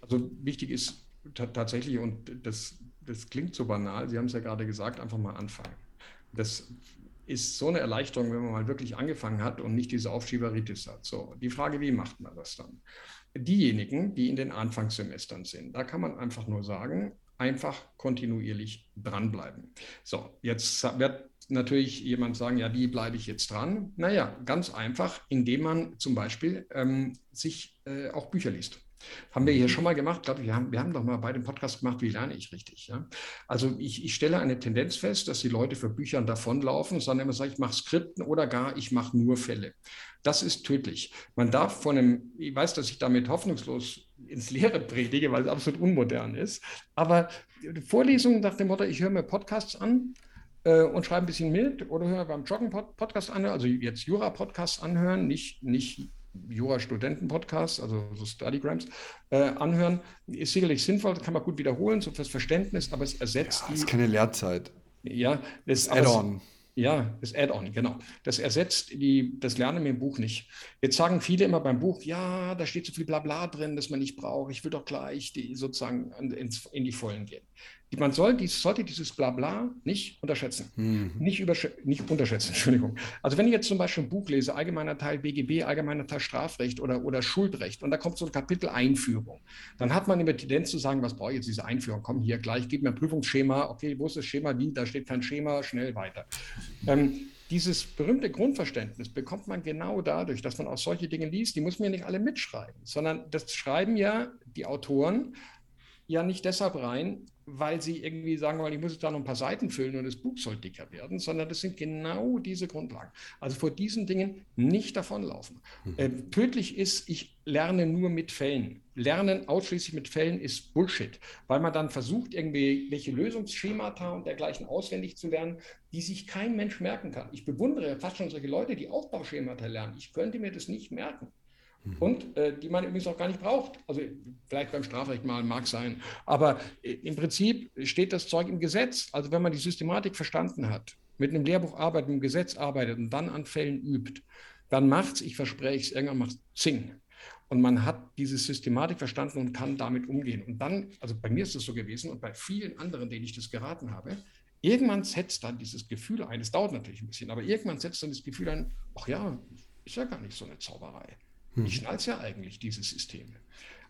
Also wichtig ist tatsächlich, und das, das klingt so banal, Sie haben es ja gerade gesagt, einfach mal anfangen. Das ist so eine Erleichterung, wenn man mal wirklich angefangen hat und nicht diese Aufschieberitis hat. So, die Frage, wie macht man das dann? Diejenigen, die in den Anfangssemestern sind, da kann man einfach nur sagen, einfach kontinuierlich dranbleiben. So, jetzt wird natürlich jemand sagen, ja, wie bleibe ich jetzt dran? Naja, ganz einfach, indem man zum Beispiel ähm, sich äh, auch Bücher liest. Haben wir hier mhm. schon mal gemacht? Ich glaube, wir haben, wir haben doch mal bei dem Podcast gemacht, wie lerne ich richtig. Ja? Also ich, ich stelle eine Tendenz fest, dass die Leute für Büchern davonlaufen, sondern immer sagen, ich mache Skripten oder gar ich mache nur Fälle. Das ist tödlich. Man darf von einem, ich weiß, dass ich damit hoffnungslos ins Leere predige, weil es absolut unmodern ist, aber Vorlesungen nach dem Motto, ich höre mir Podcasts an, äh, und schreibe ein bisschen mit oder höre beim Joggen Podcast an, also jetzt Jura-Podcasts anhören, nicht, nicht Jura-Studenten-Podcast, also so Studygrams, äh, anhören. Ist sicherlich sinnvoll, kann man gut wiederholen, so fürs Verständnis, aber es ersetzt ja, die. Das ist keine Lehrzeit. Ja, das, Add-on. Ja, das Add-on, genau. Das ersetzt die, das Lernen im Buch nicht. Jetzt sagen viele immer beim Buch, ja, da steht so viel Blabla drin, das man nicht braucht. Ich will doch gleich die, sozusagen in die Vollen gehen. Man soll dies, sollte dieses Blabla nicht unterschätzen. Mhm. Nicht, nicht unterschätzen, *laughs* Entschuldigung. Also wenn ich jetzt zum Beispiel ein Buch lese, allgemeiner Teil BGB, allgemeiner Teil Strafrecht oder, oder Schuldrecht, und da kommt so ein Kapitel Einführung, dann hat man immer die Tendenz zu sagen, was brauche ich jetzt diese Einführung? Komm hier gleich, gib mir ein Prüfungsschema. Okay, wo ist das Schema? Wie? Da steht kein Schema, schnell weiter. Ähm, dieses berühmte Grundverständnis bekommt man genau dadurch, dass man auch solche Dinge liest. Die muss man ja nicht alle mitschreiben, sondern das schreiben ja die Autoren ja nicht deshalb rein, weil sie irgendwie sagen wollen, ich muss jetzt da noch ein paar Seiten füllen und das Buch soll dicker werden, sondern das sind genau diese Grundlagen. Also vor diesen Dingen nicht davonlaufen. Mhm. Äh, tödlich ist, ich lerne nur mit Fällen. Lernen ausschließlich mit Fällen ist Bullshit, weil man dann versucht, irgendwie welche Lösungsschemata und dergleichen auswendig zu lernen, die sich kein Mensch merken kann. Ich bewundere fast schon solche Leute, die Aufbauschemata lernen. Ich könnte mir das nicht merken. Mhm. Und äh, die man übrigens auch gar nicht braucht. Also vielleicht beim Strafrecht mal mag sein. Aber äh, im Prinzip steht das Zeug im Gesetz. Also wenn man die Systematik verstanden hat, mit einem Lehrbuch arbeitet, mit einem Gesetz arbeitet und dann an Fällen übt, dann macht es, ich verspreche es, irgendwann macht Zing. Und man hat diese Systematik verstanden und kann damit umgehen. Und dann, also bei mir ist es so gewesen und bei vielen anderen, denen ich das geraten habe, irgendwann setzt dann dieses Gefühl ein, es dauert natürlich ein bisschen, aber irgendwann setzt dann das Gefühl ein, ach ja, ist ja gar nicht so eine Zauberei. Ich hm. schnall es ja eigentlich, diese Systeme.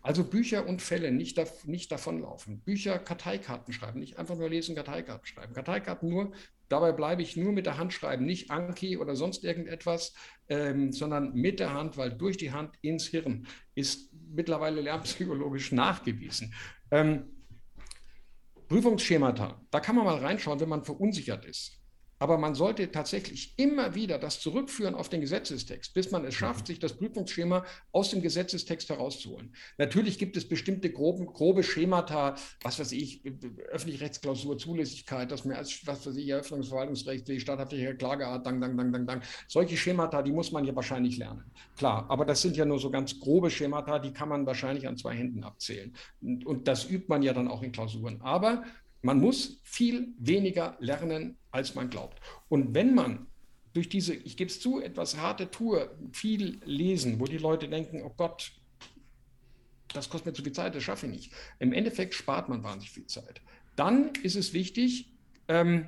Also Bücher und Fälle nicht, da, nicht davonlaufen. Bücher, Karteikarten schreiben, nicht einfach nur lesen, Karteikarten schreiben. Karteikarten nur, dabei bleibe ich nur mit der Hand schreiben, nicht Anki oder sonst irgendetwas, ähm, sondern mit der Hand, weil durch die Hand ins Hirn ist mittlerweile lernpsychologisch *laughs* nachgewiesen. Ähm, Prüfungsschemata, da kann man mal reinschauen, wenn man verunsichert ist. Aber man sollte tatsächlich immer wieder das zurückführen auf den Gesetzestext, bis man es schafft, mhm. sich das Prüfungsschema aus dem Gesetzestext herauszuholen. Natürlich gibt es bestimmte groben, grobe Schemata, was weiß ich, Öffentlichrechtsklausur, Zulässigkeit, das mehr als, was weiß ich, Eröffnungsverwaltungsrecht, die statthaftliche Klageart, dang, dang, dang, dang, dang. Solche Schemata, die muss man ja wahrscheinlich lernen. Klar, aber das sind ja nur so ganz grobe Schemata, die kann man wahrscheinlich an zwei Händen abzählen. Und, und das übt man ja dann auch in Klausuren. Aber man muss viel weniger lernen, als man glaubt. Und wenn man durch diese, ich gebe es zu, etwas harte Tour viel lesen, wo die Leute denken, oh Gott, das kostet mir zu viel Zeit, das schaffe ich nicht. Im Endeffekt spart man wahnsinnig viel Zeit. Dann ist es wichtig, ähm,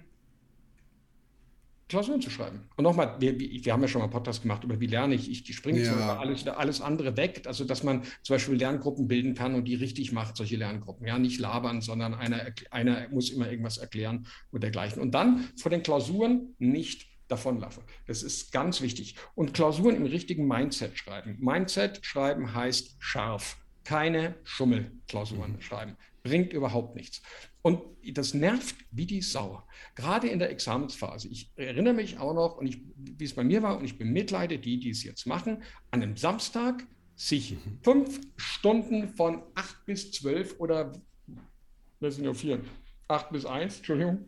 Klausuren zu schreiben. Und nochmal, wir, wir, haben ja schon mal einen Podcast gemacht über wie lerne ich. Ich springe ja. alles, alles andere weg. Also, dass man zum Beispiel Lerngruppen bilden kann und die richtig macht, solche Lerngruppen. Ja, nicht labern, sondern einer, einer muss immer irgendwas erklären und dergleichen. Und dann vor den Klausuren nicht davonlaufen. Das ist ganz wichtig. Und Klausuren im richtigen Mindset schreiben. Mindset schreiben heißt scharf. Keine Schummelklausuren mhm. schreiben. Bringt überhaupt nichts. Und das nervt wie die Sau. Gerade in der Examensphase. Ich erinnere mich auch noch, und ich, wie es bei mir war, und ich bemitleide die, die es jetzt machen, an einem Samstag sich mhm. fünf Stunden von acht bis zwölf oder, wir sind ja vier, acht bis eins, Entschuldigung,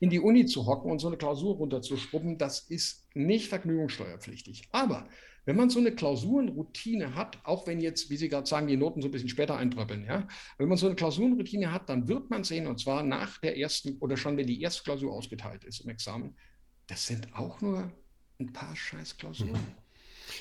in die Uni zu hocken und so eine Klausur runterzuschrubben, das ist nicht vergnügungssteuerpflichtig. Aber Wenn man so eine Klausurenroutine hat, auch wenn jetzt, wie Sie gerade sagen, die Noten so ein bisschen später eintröppeln, ja, wenn man so eine Klausurenroutine hat, dann wird man sehen, und zwar nach der ersten oder schon, wenn die erste Klausur ausgeteilt ist im Examen, das sind auch nur ein paar scheiß Klausuren. Mhm.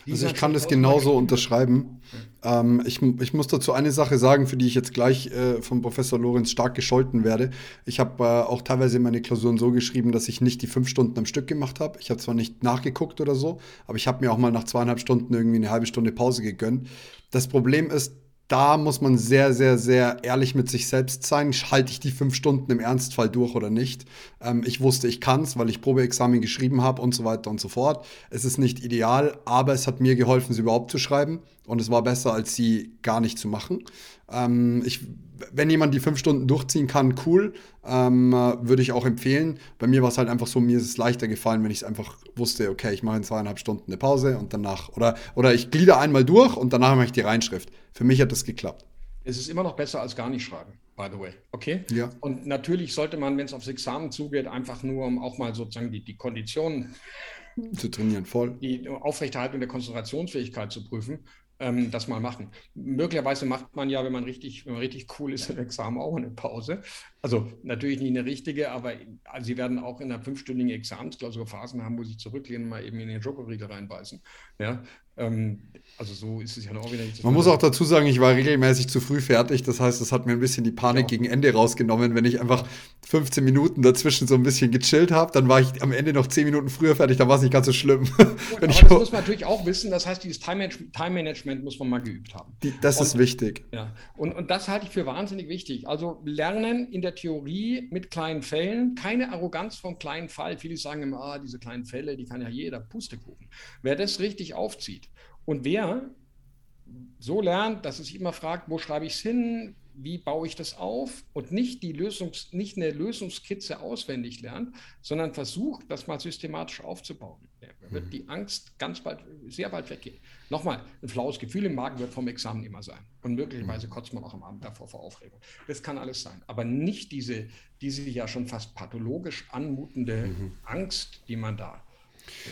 Also ich kann das genauso unterschreiben. Ähm, ich, ich muss dazu eine Sache sagen, für die ich jetzt gleich äh, von Professor Lorenz stark gescholten werde. Ich habe äh, auch teilweise meine Klausuren so geschrieben, dass ich nicht die fünf Stunden am Stück gemacht habe. Ich habe zwar nicht nachgeguckt oder so, aber ich habe mir auch mal nach zweieinhalb Stunden irgendwie eine halbe Stunde Pause gegönnt. Das Problem ist, da muss man sehr, sehr, sehr ehrlich mit sich selbst sein. Halte ich die fünf Stunden im Ernstfall durch oder nicht? Ähm, ich wusste, ich kann es, weil ich Probeexamen geschrieben habe und so weiter und so fort. Es ist nicht ideal, aber es hat mir geholfen, sie überhaupt zu schreiben. Und es war besser, als sie gar nicht zu machen. Ähm, ich, wenn jemand die fünf Stunden durchziehen kann, cool, ähm, würde ich auch empfehlen. Bei mir war es halt einfach so, mir ist es leichter gefallen, wenn ich es einfach wusste, okay, ich mache in zweieinhalb Stunden eine Pause und danach, oder, oder ich glieder einmal durch und danach mache ich die Reinschrift. Für mich hat das geklappt. Es ist immer noch besser als gar nicht schreiben, by the way. Okay? Ja. Und natürlich sollte man, wenn es aufs Examen zugeht, einfach nur, um auch mal sozusagen die, die Konditionen zu trainieren, voll. Die Aufrechterhaltung der Konzentrationsfähigkeit zu prüfen, ähm, das mal machen. Möglicherweise macht man ja, wenn man richtig, wenn man richtig cool ist, im *laughs* Examen auch eine Pause. Also natürlich nicht eine richtige, aber also Sie werden auch in einer fünfstündigen Examensklausur Phasen haben, wo Sie zurücklehnen, mal eben in den Schokoriegel reinbeißen. Ja, ähm, also so ist es ja auch wieder nicht. Man muss auch dazu sagen, ich war regelmäßig zu früh fertig. Das heißt, das hat mir ein bisschen die Panik ja. gegen Ende rausgenommen. Wenn ich einfach 15 Minuten dazwischen so ein bisschen gechillt habe, dann war ich am Ende noch 10 Minuten früher fertig. Dann war es nicht ganz so schlimm. Gut, *laughs* aber das muss man natürlich auch wissen. Das heißt, dieses Time-Management muss man mal geübt haben. Die, das und, ist wichtig. Ja, und, und das halte ich für wahnsinnig wichtig. Also lernen in der Theorie mit kleinen Fällen, keine Arroganz vom kleinen Fall. Viele sagen immer, ah, diese kleinen Fälle, die kann ja jeder Pustekuchen. Wer das richtig aufzieht, und wer so lernt, dass es sich immer fragt, wo schreibe ich es hin, wie baue ich das auf und nicht, die Lösungs-, nicht eine Lösungskizze auswendig lernt, sondern versucht, das mal systematisch aufzubauen. Da wird mhm. die Angst ganz bald, sehr bald weggehen. Nochmal, ein flaues Gefühl im Magen wird vom Examen immer sein. Und möglicherweise mhm. kotzt man auch am Abend davor vor Aufregung. Das kann alles sein. Aber nicht diese, diese ja schon fast pathologisch anmutende mhm. Angst, die man da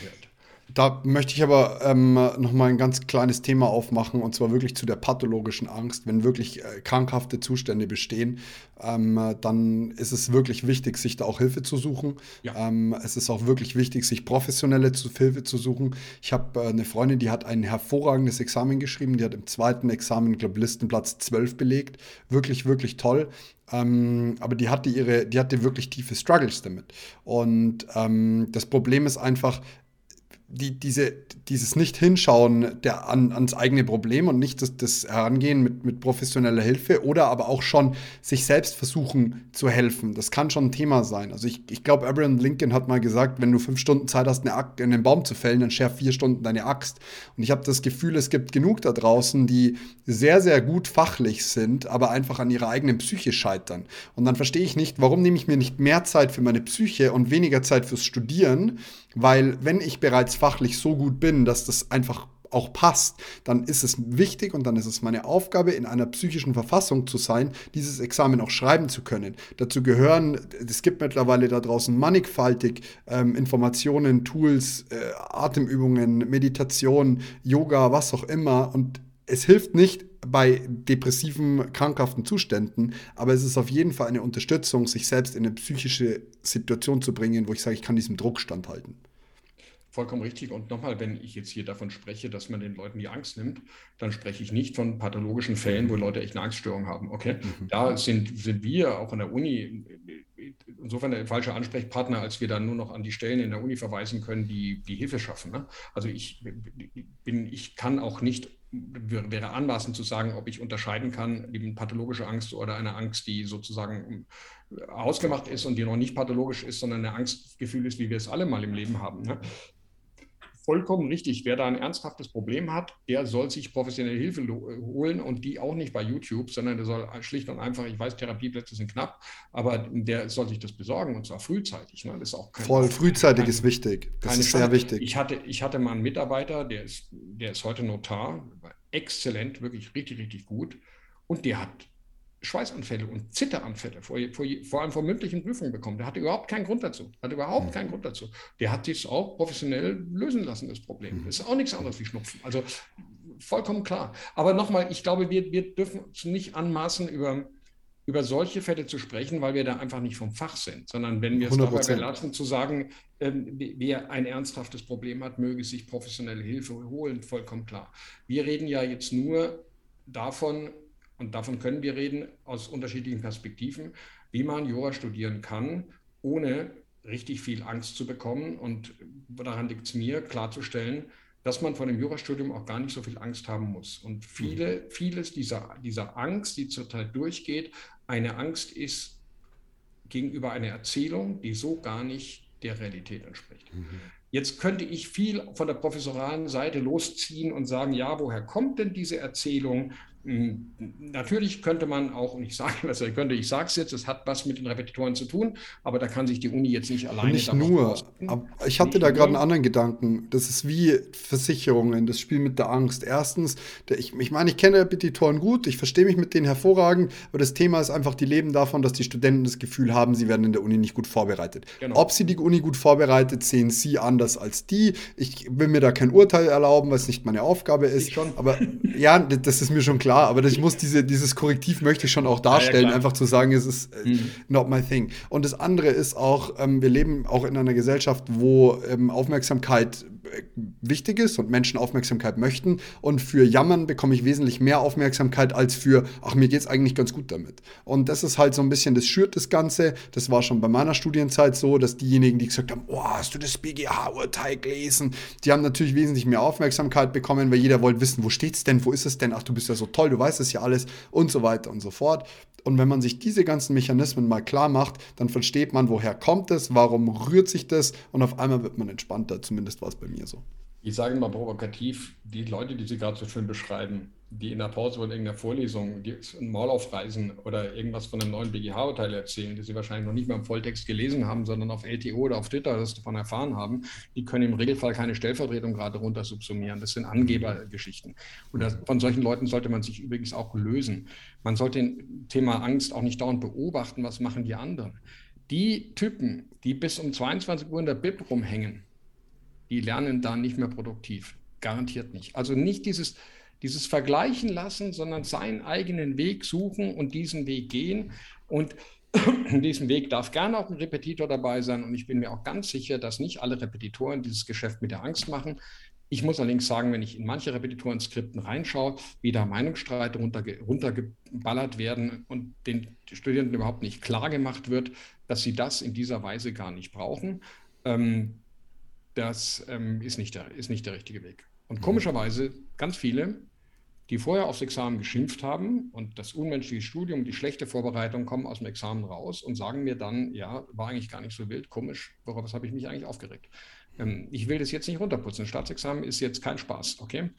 hört. Da möchte ich aber ähm, noch mal ein ganz kleines Thema aufmachen und zwar wirklich zu der pathologischen Angst. Wenn wirklich äh, krankhafte Zustände bestehen, ähm, dann ist es wirklich wichtig, sich da auch Hilfe zu suchen. Ja. Ähm, es ist auch wirklich wichtig, sich professionelle zu, Hilfe zu suchen. Ich habe äh, eine Freundin, die hat ein hervorragendes Examen geschrieben. Die hat im zweiten Examen, ich glaube, Listenplatz 12 belegt. Wirklich, wirklich toll. Ähm, aber die hatte ihre, die hatte wirklich tiefe Struggles damit. Und ähm, das Problem ist einfach, die, diese, dieses Nicht-Hinschauen der, an, ans eigene Problem und nicht das, das Herangehen mit, mit professioneller Hilfe oder aber auch schon sich selbst versuchen zu helfen. Das kann schon ein Thema sein. Also ich, ich glaube, Abraham Lincoln hat mal gesagt, wenn du fünf Stunden Zeit hast, eine Axt, einen Baum zu fällen, dann schärf vier Stunden deine Axt. Und ich habe das Gefühl, es gibt genug da draußen, die sehr, sehr gut fachlich sind, aber einfach an ihrer eigenen Psyche scheitern. Und dann verstehe ich nicht, warum nehme ich mir nicht mehr Zeit für meine Psyche und weniger Zeit fürs Studieren, weil wenn ich bereits fachlich so gut bin, dass das einfach auch passt, dann ist es wichtig und dann ist es meine Aufgabe, in einer psychischen Verfassung zu sein, dieses Examen auch schreiben zu können. Dazu gehören, es gibt mittlerweile da draußen mannigfaltig ähm, Informationen, Tools, äh, Atemübungen, Meditation, Yoga, was auch immer. Und es hilft nicht bei depressiven, krankhaften Zuständen, aber es ist auf jeden Fall eine Unterstützung, sich selbst in eine psychische Situation zu bringen, wo ich sage, ich kann diesem Druck standhalten. Vollkommen richtig. Und nochmal, wenn ich jetzt hier davon spreche, dass man den Leuten die Angst nimmt, dann spreche ich nicht von pathologischen Fällen, wo Leute echt eine Angststörung haben. Okay, mhm. da sind, sind wir auch in der Uni insofern der falsche Ansprechpartner, als wir dann nur noch an die Stellen in der Uni verweisen können, die die Hilfe schaffen. Ne? Also ich bin, ich kann auch nicht wäre anmaßend zu sagen, ob ich unterscheiden kann, eben pathologische Angst oder eine Angst, die sozusagen ausgemacht ist und die noch nicht pathologisch ist, sondern ein Angstgefühl ist, wie wir es alle mal im Leben haben. Ne? Vollkommen richtig. Wer da ein ernsthaftes Problem hat, der soll sich professionelle Hilfe holen und die auch nicht bei YouTube, sondern der soll schlicht und einfach, ich weiß, Therapieplätze sind knapp, aber der soll sich das besorgen und zwar frühzeitig. Ne? Das ist auch Voll, frühzeitig kein, ist wichtig. Das ist sehr wichtig. Ich hatte, ich hatte mal einen Mitarbeiter, der ist, der ist heute Notar, exzellent, wirklich richtig, richtig gut und der hat Schweißanfälle und Zitteranfälle, vor, vor, vor allem vor mündlichen Prüfungen bekommen. Der hatte überhaupt keinen Grund dazu. Hat überhaupt mhm. keinen Grund dazu. Der hat sich auch professionell lösen lassen, das Problem. Mhm. Das ist auch nichts anderes wie Schnupfen. Also vollkommen klar. Aber nochmal, ich glaube, wir, wir dürfen uns nicht anmaßen, über, über solche Fälle zu sprechen, weil wir da einfach nicht vom Fach sind, sondern wenn wir es dabei belassen, zu sagen, ähm, wer ein ernsthaftes Problem hat, möge sich professionelle Hilfe holen, vollkommen klar. Wir reden ja jetzt nur davon, und davon können wir reden aus unterschiedlichen Perspektiven, wie man Jura studieren kann, ohne richtig viel Angst zu bekommen. Und daran liegt es mir, klarzustellen, dass man vor dem Jurastudium auch gar nicht so viel Angst haben muss. Und viele, mhm. vieles dieser, dieser Angst, die zurzeit durchgeht, eine Angst ist gegenüber einer Erzählung, die so gar nicht der Realität entspricht. Mhm. Jetzt könnte ich viel von der professoralen Seite losziehen und sagen, ja, woher kommt denn diese Erzählung? Hm, natürlich könnte man auch, und ich sage, was *laughs* könnte, ich sage es jetzt, es hat was mit den Repetitoren zu tun, aber da kann sich die Uni jetzt nicht alleine. Nicht nur. ich hatte nicht da gerade einen anderen Gedanken. Das ist wie Versicherungen, das Spiel mit der Angst. Erstens, ich, ich meine, ich kenne Repetitoren gut, ich verstehe mich mit denen hervorragend, aber das Thema ist einfach, die leben davon, dass die Studenten das Gefühl haben, sie werden in der Uni nicht gut vorbereitet. Genau. Ob sie die Uni gut vorbereitet, sehen sie anders als die. Ich will mir da kein Urteil erlauben, weil es nicht meine Aufgabe ist. Ich. Aber ja, das ist mir schon klar *laughs* klar, aber ich muss diese, dieses Korrektiv möchte ich schon auch darstellen, ja, ja, einfach zu sagen, es ist äh, mhm. not my thing. Und das andere ist auch, ähm, wir leben auch in einer Gesellschaft, wo ähm, Aufmerksamkeit wichtig ist und Menschen Aufmerksamkeit möchten. Und für Jammern bekomme ich wesentlich mehr Aufmerksamkeit als für, ach, mir geht es eigentlich ganz gut damit. Und das ist halt so ein bisschen, das schürt das Ganze. Das war schon bei meiner Studienzeit so, dass diejenigen, die gesagt haben, oh, hast du das BGH-Urteil gelesen? Die haben natürlich wesentlich mehr Aufmerksamkeit bekommen, weil jeder wollte wissen, wo steht es denn, wo ist es denn? Ach, du bist ja so toll, du weißt es ja alles und so weiter und so fort. Und wenn man sich diese ganzen Mechanismen mal klar macht, dann versteht man, woher kommt es, warum rührt sich das und auf einmal wird man entspannter. Zumindest war es bei mir so. Ich sage mal provokativ, die Leute, die Sie gerade so schön beschreiben, die in der Pause in irgendeiner Vorlesung die ein Maul aufreißen oder irgendwas von einem neuen BGH-Urteil erzählen, die sie wahrscheinlich noch nicht mal im Volltext gelesen haben, sondern auf LTO oder auf Twitter das davon erfahren haben, die können im Regelfall keine Stellvertretung gerade runter subsumieren. Das sind Angebergeschichten. Und das, von solchen Leuten sollte man sich übrigens auch lösen. Man sollte ein Thema Angst auch nicht dauernd beobachten, was machen die anderen. Die Typen, die bis um 22 Uhr in der Bib rumhängen, die lernen da nicht mehr produktiv. Garantiert nicht. Also nicht dieses dieses Vergleichen lassen, sondern seinen eigenen Weg suchen und diesen Weg gehen. Und *clears throat* in diesem Weg darf gerne auch ein Repetitor dabei sein. Und ich bin mir auch ganz sicher, dass nicht alle Repetitoren dieses Geschäft mit der Angst machen. Ich muss allerdings sagen, wenn ich in manche Repetitoren-Skripten reinschaue, wie da Meinungsstreite runterge runtergeballert werden und den Studierenden überhaupt nicht klar gemacht wird, dass sie das in dieser Weise gar nicht brauchen, ähm, das ähm, ist, nicht der, ist nicht der richtige Weg. Und komischerweise ganz viele die vorher aufs Examen geschimpft haben und das unmenschliche Studium, die schlechte Vorbereitung kommen aus dem Examen raus und sagen mir dann, ja, war eigentlich gar nicht so wild, komisch, worauf habe ich mich eigentlich aufgeregt? Ähm, ich will das jetzt nicht runterputzen. Staatsexamen ist jetzt kein Spaß, okay?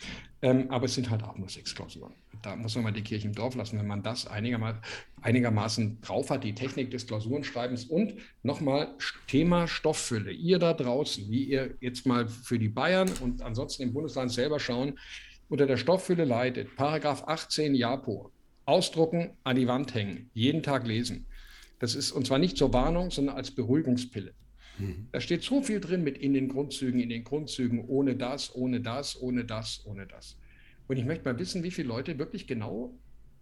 Ähm, aber es sind halt auch nur sechs Klausuren. Da muss man mal die Kirche im Dorf lassen, wenn man das einigermaßen, drauf hat, die Technik des Klausurenschreibens. Und nochmal Thema Stofffülle. Ihr da draußen, wie ihr jetzt mal für die Bayern und ansonsten im Bundesland selber schauen, unter der Stofffülle leidet. Paragraph 18 JAPO. Ausdrucken, an die Wand hängen, jeden Tag lesen. Das ist und zwar nicht zur Warnung, sondern als Beruhigungspille. Mhm. Da steht so viel drin mit in den Grundzügen, in den Grundzügen, ohne das, ohne das, ohne das, ohne das. Und ich möchte mal wissen, wie viele Leute wirklich genau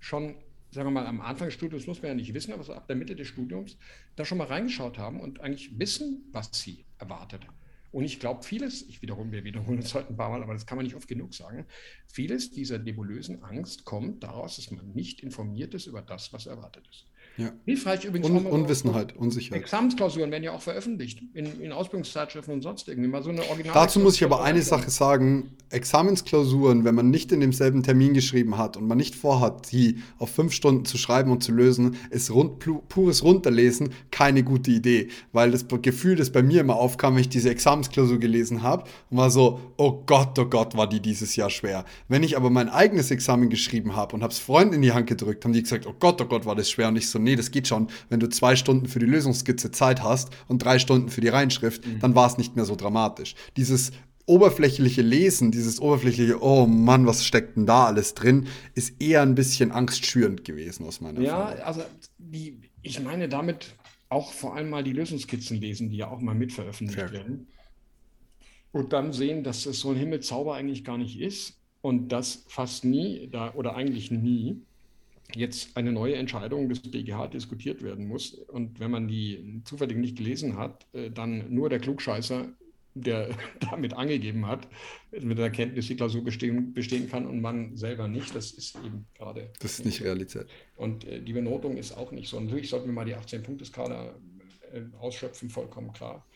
schon, sagen wir mal, am Anfang des Studiums muss man ja nicht wissen, aber so ab der Mitte des Studiums da schon mal reingeschaut haben und eigentlich wissen, was sie erwartet. Und ich glaube, vieles, ich wiederhole, wir wiederholen uns heute ein paar Mal, aber das kann man nicht oft genug sagen, vieles dieser nebulösen Angst kommt daraus, dass man nicht informiert ist über das, was erwartet ist. Ja. Hilfreich übrigens Un Unwissenheit, Unsicherheit. Examensklausuren werden ja auch veröffentlicht in, in Ausbildungszeitschriften und sonst irgendwie mal so eine Original. Dazu muss ich aber eine Sache sagen: Examensklausuren, wenn man nicht in demselben Termin geschrieben hat und man nicht vorhat, die auf fünf Stunden zu schreiben und zu lösen, ist rund, pures Runterlesen keine gute Idee. Weil das Gefühl, das bei mir immer aufkam, wenn ich diese Examensklausur gelesen habe war so: Oh Gott, oh Gott, war die dieses Jahr schwer. Wenn ich aber mein eigenes Examen geschrieben habe und habe es Freunden in die Hand gedrückt, haben die gesagt: Oh Gott, oh Gott, war das schwer. Und ich so: nee, das geht schon. Wenn du zwei Stunden für die Lösungsskizze Zeit hast und drei Stunden für die Reinschrift, mhm. dann war es nicht mehr so dramatisch. Dieses oberflächliche Lesen, dieses oberflächliche, oh Mann, was steckt denn da alles drin, ist eher ein bisschen angstschürend gewesen aus meiner Ja, Erfahrung. also die, ich meine damit auch vor allem mal die Lösungskizzen lesen, die ja auch mal mitveröffentlicht Fair. werden. Und dann sehen, dass es so ein Himmelzauber eigentlich gar nicht ist und dass fast nie da, oder eigentlich nie jetzt eine neue Entscheidung des BGH diskutiert werden muss. Und wenn man die zufällig nicht gelesen hat, äh, dann nur der Klugscheißer, der *laughs* damit angegeben hat, mit der Erkenntnis die Klausur bestehen, bestehen kann und man selber nicht. Das ist eben gerade. Das ist nicht Realität. Und äh, die Benotung ist auch nicht so. Natürlich sollten wir mal die 18-Punkte-Skala äh, ausschöpfen, vollkommen klar.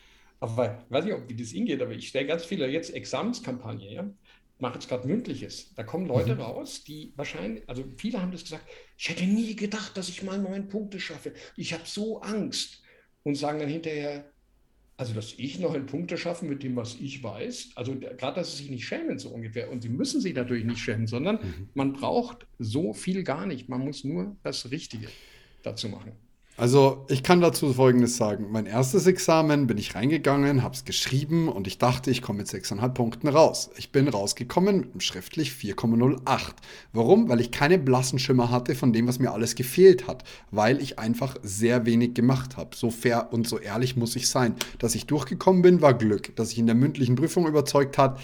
Aber ich weiß nicht, wie das Ihnen geht, aber ich stelle ganz viele jetzt Examenskampagne, ja? Mache jetzt gerade mündliches. Da kommen Leute mhm. raus, die wahrscheinlich, also viele haben das gesagt, ich hätte nie gedacht, dass ich mal neun Punkte schaffe. Ich habe so Angst. Und sagen dann hinterher, also dass ich neun Punkte schaffe mit dem, was ich weiß. Also gerade, dass sie sich nicht schämen, so ungefähr. Und sie müssen sich natürlich nicht schämen, sondern mhm. man braucht so viel gar nicht. Man muss nur das Richtige dazu machen. Also ich kann dazu Folgendes sagen. Mein erstes Examen bin ich reingegangen, habe es geschrieben und ich dachte, ich komme mit 6,5 Punkten raus. Ich bin rausgekommen mit einem schriftlich 4,08. Warum? Weil ich keine blassen Schimmer hatte von dem, was mir alles gefehlt hat. Weil ich einfach sehr wenig gemacht habe. So fair und so ehrlich muss ich sein. Dass ich durchgekommen bin, war Glück. Dass ich in der mündlichen Prüfung überzeugt hat,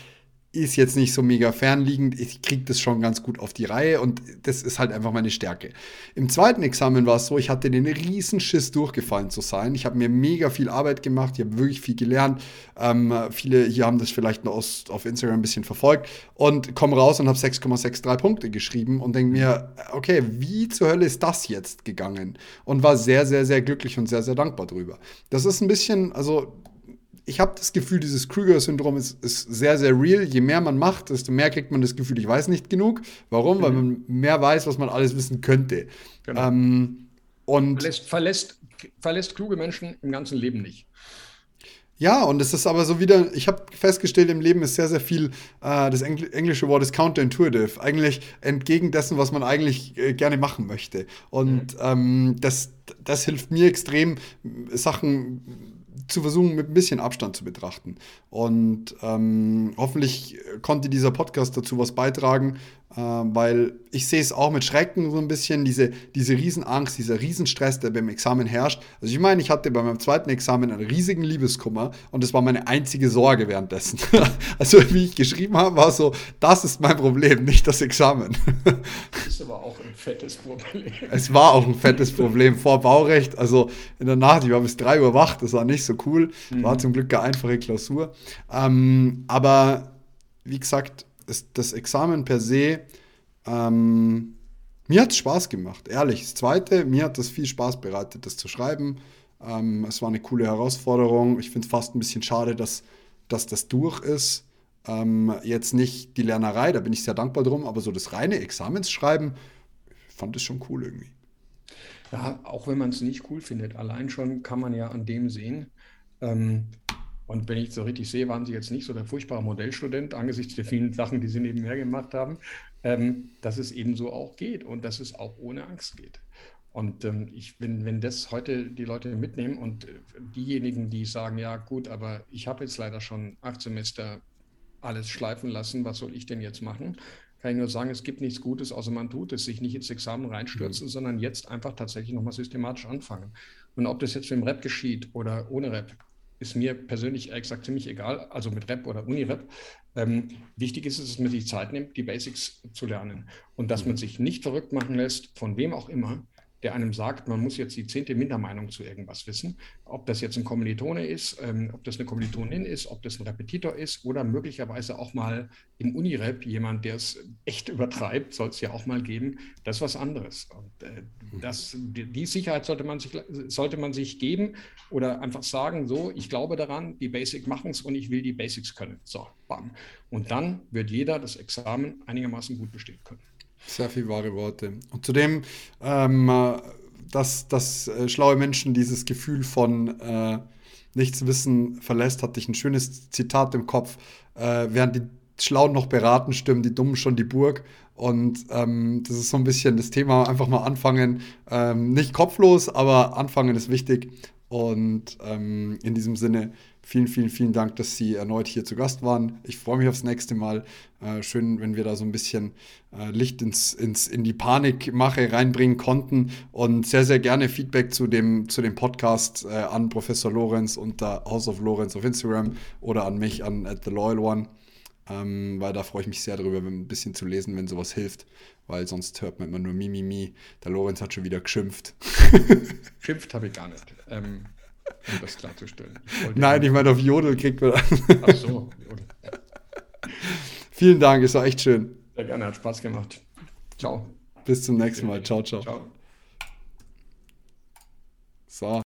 ist jetzt nicht so mega fernliegend. Ich kriege das schon ganz gut auf die Reihe und das ist halt einfach meine Stärke. Im zweiten Examen war es so, ich hatte den riesen Schiss durchgefallen zu sein. Ich habe mir mega viel Arbeit gemacht, ich habe wirklich viel gelernt. Ähm, viele hier haben das vielleicht noch aus, auf Instagram ein bisschen verfolgt und komme raus und habe 6,63 Punkte geschrieben und denke mir, okay, wie zur Hölle ist das jetzt gegangen? Und war sehr, sehr, sehr glücklich und sehr, sehr dankbar drüber. Das ist ein bisschen, also ich habe das Gefühl, dieses Krüger-Syndrom ist, ist, sehr, sehr real. Je mehr man macht, desto mehr kriegt man das Gefühl, ich weiß nicht genug. Warum? Mhm. Weil man mehr weiß, was man alles wissen könnte. Genau. Ähm, und verlässt, verlässt, verlässt kluge Menschen im ganzen Leben nicht. Ja, und es ist aber so wieder, ich habe festgestellt, im Leben ist sehr, sehr viel, äh, das Engl englische Wort ist counterintuitive, eigentlich entgegen dessen, was man eigentlich äh, gerne machen möchte. Und mhm. ähm, das, das hilft mir extrem, Sachen zu versuchen, mit ein bisschen Abstand zu betrachten. Und ähm, hoffentlich konnte dieser Podcast dazu was beitragen, weil ich sehe es auch mit Schrecken so ein bisschen, diese, diese Riesenangst, dieser Riesenstress, der beim Examen herrscht. Also ich meine, ich hatte bei meinem zweiten Examen einen riesigen Liebeskummer und das war meine einzige Sorge währenddessen. *laughs* also wie ich geschrieben habe, war so, das ist mein Problem, nicht das Examen. das *laughs* ist aber auch ein fettes Problem. Es war auch ein fettes Problem vor Baurecht. Also in der Nacht, ich war bis 3 Uhr wach, das war nicht so cool. War mhm. zum Glück eine einfache Klausur. Ähm, aber wie gesagt, ist das Examen per se, ähm, mir hat es Spaß gemacht, ehrlich. Das Zweite, mir hat das viel Spaß bereitet, das zu schreiben. Ähm, es war eine coole Herausforderung. Ich finde es fast ein bisschen schade, dass, dass das durch ist. Ähm, jetzt nicht die Lernerei, da bin ich sehr dankbar drum, aber so das reine Examensschreiben, fand es schon cool irgendwie. Ja, auch wenn man es nicht cool findet, allein schon kann man ja an dem sehen, ähm, und wenn ich so richtig sehe, waren Sie jetzt nicht so der furchtbare Modellstudent angesichts der vielen Sachen, die Sie nebenher gemacht haben, ähm, dass es eben so auch geht und dass es auch ohne Angst geht. Und ähm, ich, wenn, wenn das heute die Leute mitnehmen und äh, diejenigen, die sagen, ja gut, aber ich habe jetzt leider schon acht Semester alles schleifen lassen, was soll ich denn jetzt machen? Kann ich nur sagen, es gibt nichts Gutes, außer man tut es, sich nicht ins Examen reinstürzen, mhm. sondern jetzt einfach tatsächlich nochmal systematisch anfangen. Und ob das jetzt mit dem Rap geschieht oder ohne Rap, ist mir persönlich exakt ziemlich egal, also mit Rap oder Unirap. Ähm, wichtig ist es, dass man sich Zeit nimmt, die Basics zu lernen und dass man mhm. sich nicht verrückt machen lässt, von wem auch immer, der einem sagt, man muss jetzt die zehnte Mindermeinung zu irgendwas wissen. Ob das jetzt ein Kommilitone ist, ähm, ob das eine Kommilitonin ist, ob das ein Repetitor ist oder möglicherweise auch mal im Unirep jemand, der es echt übertreibt, soll es ja auch mal geben. Das ist was anderes. Und äh, mhm. das, die, die, Sicherheit sollte man, sich, sollte man sich geben oder einfach sagen, so, ich glaube daran, die Basics machen es und ich will die Basics können. So, bam. Und dann wird jeder das Examen einigermaßen gut bestehen können. Sehr viel wahre Worte. Und zudem, ähm, dass, dass äh, schlaue Menschen dieses Gefühl von äh, Nichtswissen verlässt, hatte ich ein schönes Zitat im Kopf. Äh, während die Schlauen noch beraten, stimmen die Dummen schon die Burg. Und ähm, das ist so ein bisschen das Thema, einfach mal anfangen. Ähm, nicht kopflos, aber anfangen ist wichtig. Und ähm, in diesem Sinne, vielen, vielen, vielen Dank, dass Sie erneut hier zu Gast waren. Ich freue mich aufs nächste Mal. Äh, schön, wenn wir da so ein bisschen äh, Licht ins, ins, in die Panikmache reinbringen konnten. Und sehr, sehr gerne Feedback zu dem, zu dem Podcast äh, an Professor Lorenz unter House of Lorenz auf Instagram oder an mich an at The Loyal One. Ähm, weil da freue ich mich sehr darüber, ein bisschen zu lesen, wenn sowas hilft, weil sonst hört man immer nur Mimimi. Mi, mi. Der Lorenz hat schon wieder geschimpft. Geschimpft habe ich gar nicht, ähm, um das klarzustellen. Ich Nein, ich meine, auf Jodel kriegt man. Ach so, Jodel. *laughs* Vielen Dank, es war echt schön. Sehr gerne, hat Spaß gemacht. Ciao. Bis zum nächsten Mal. Ciao, ciao. Ciao. So.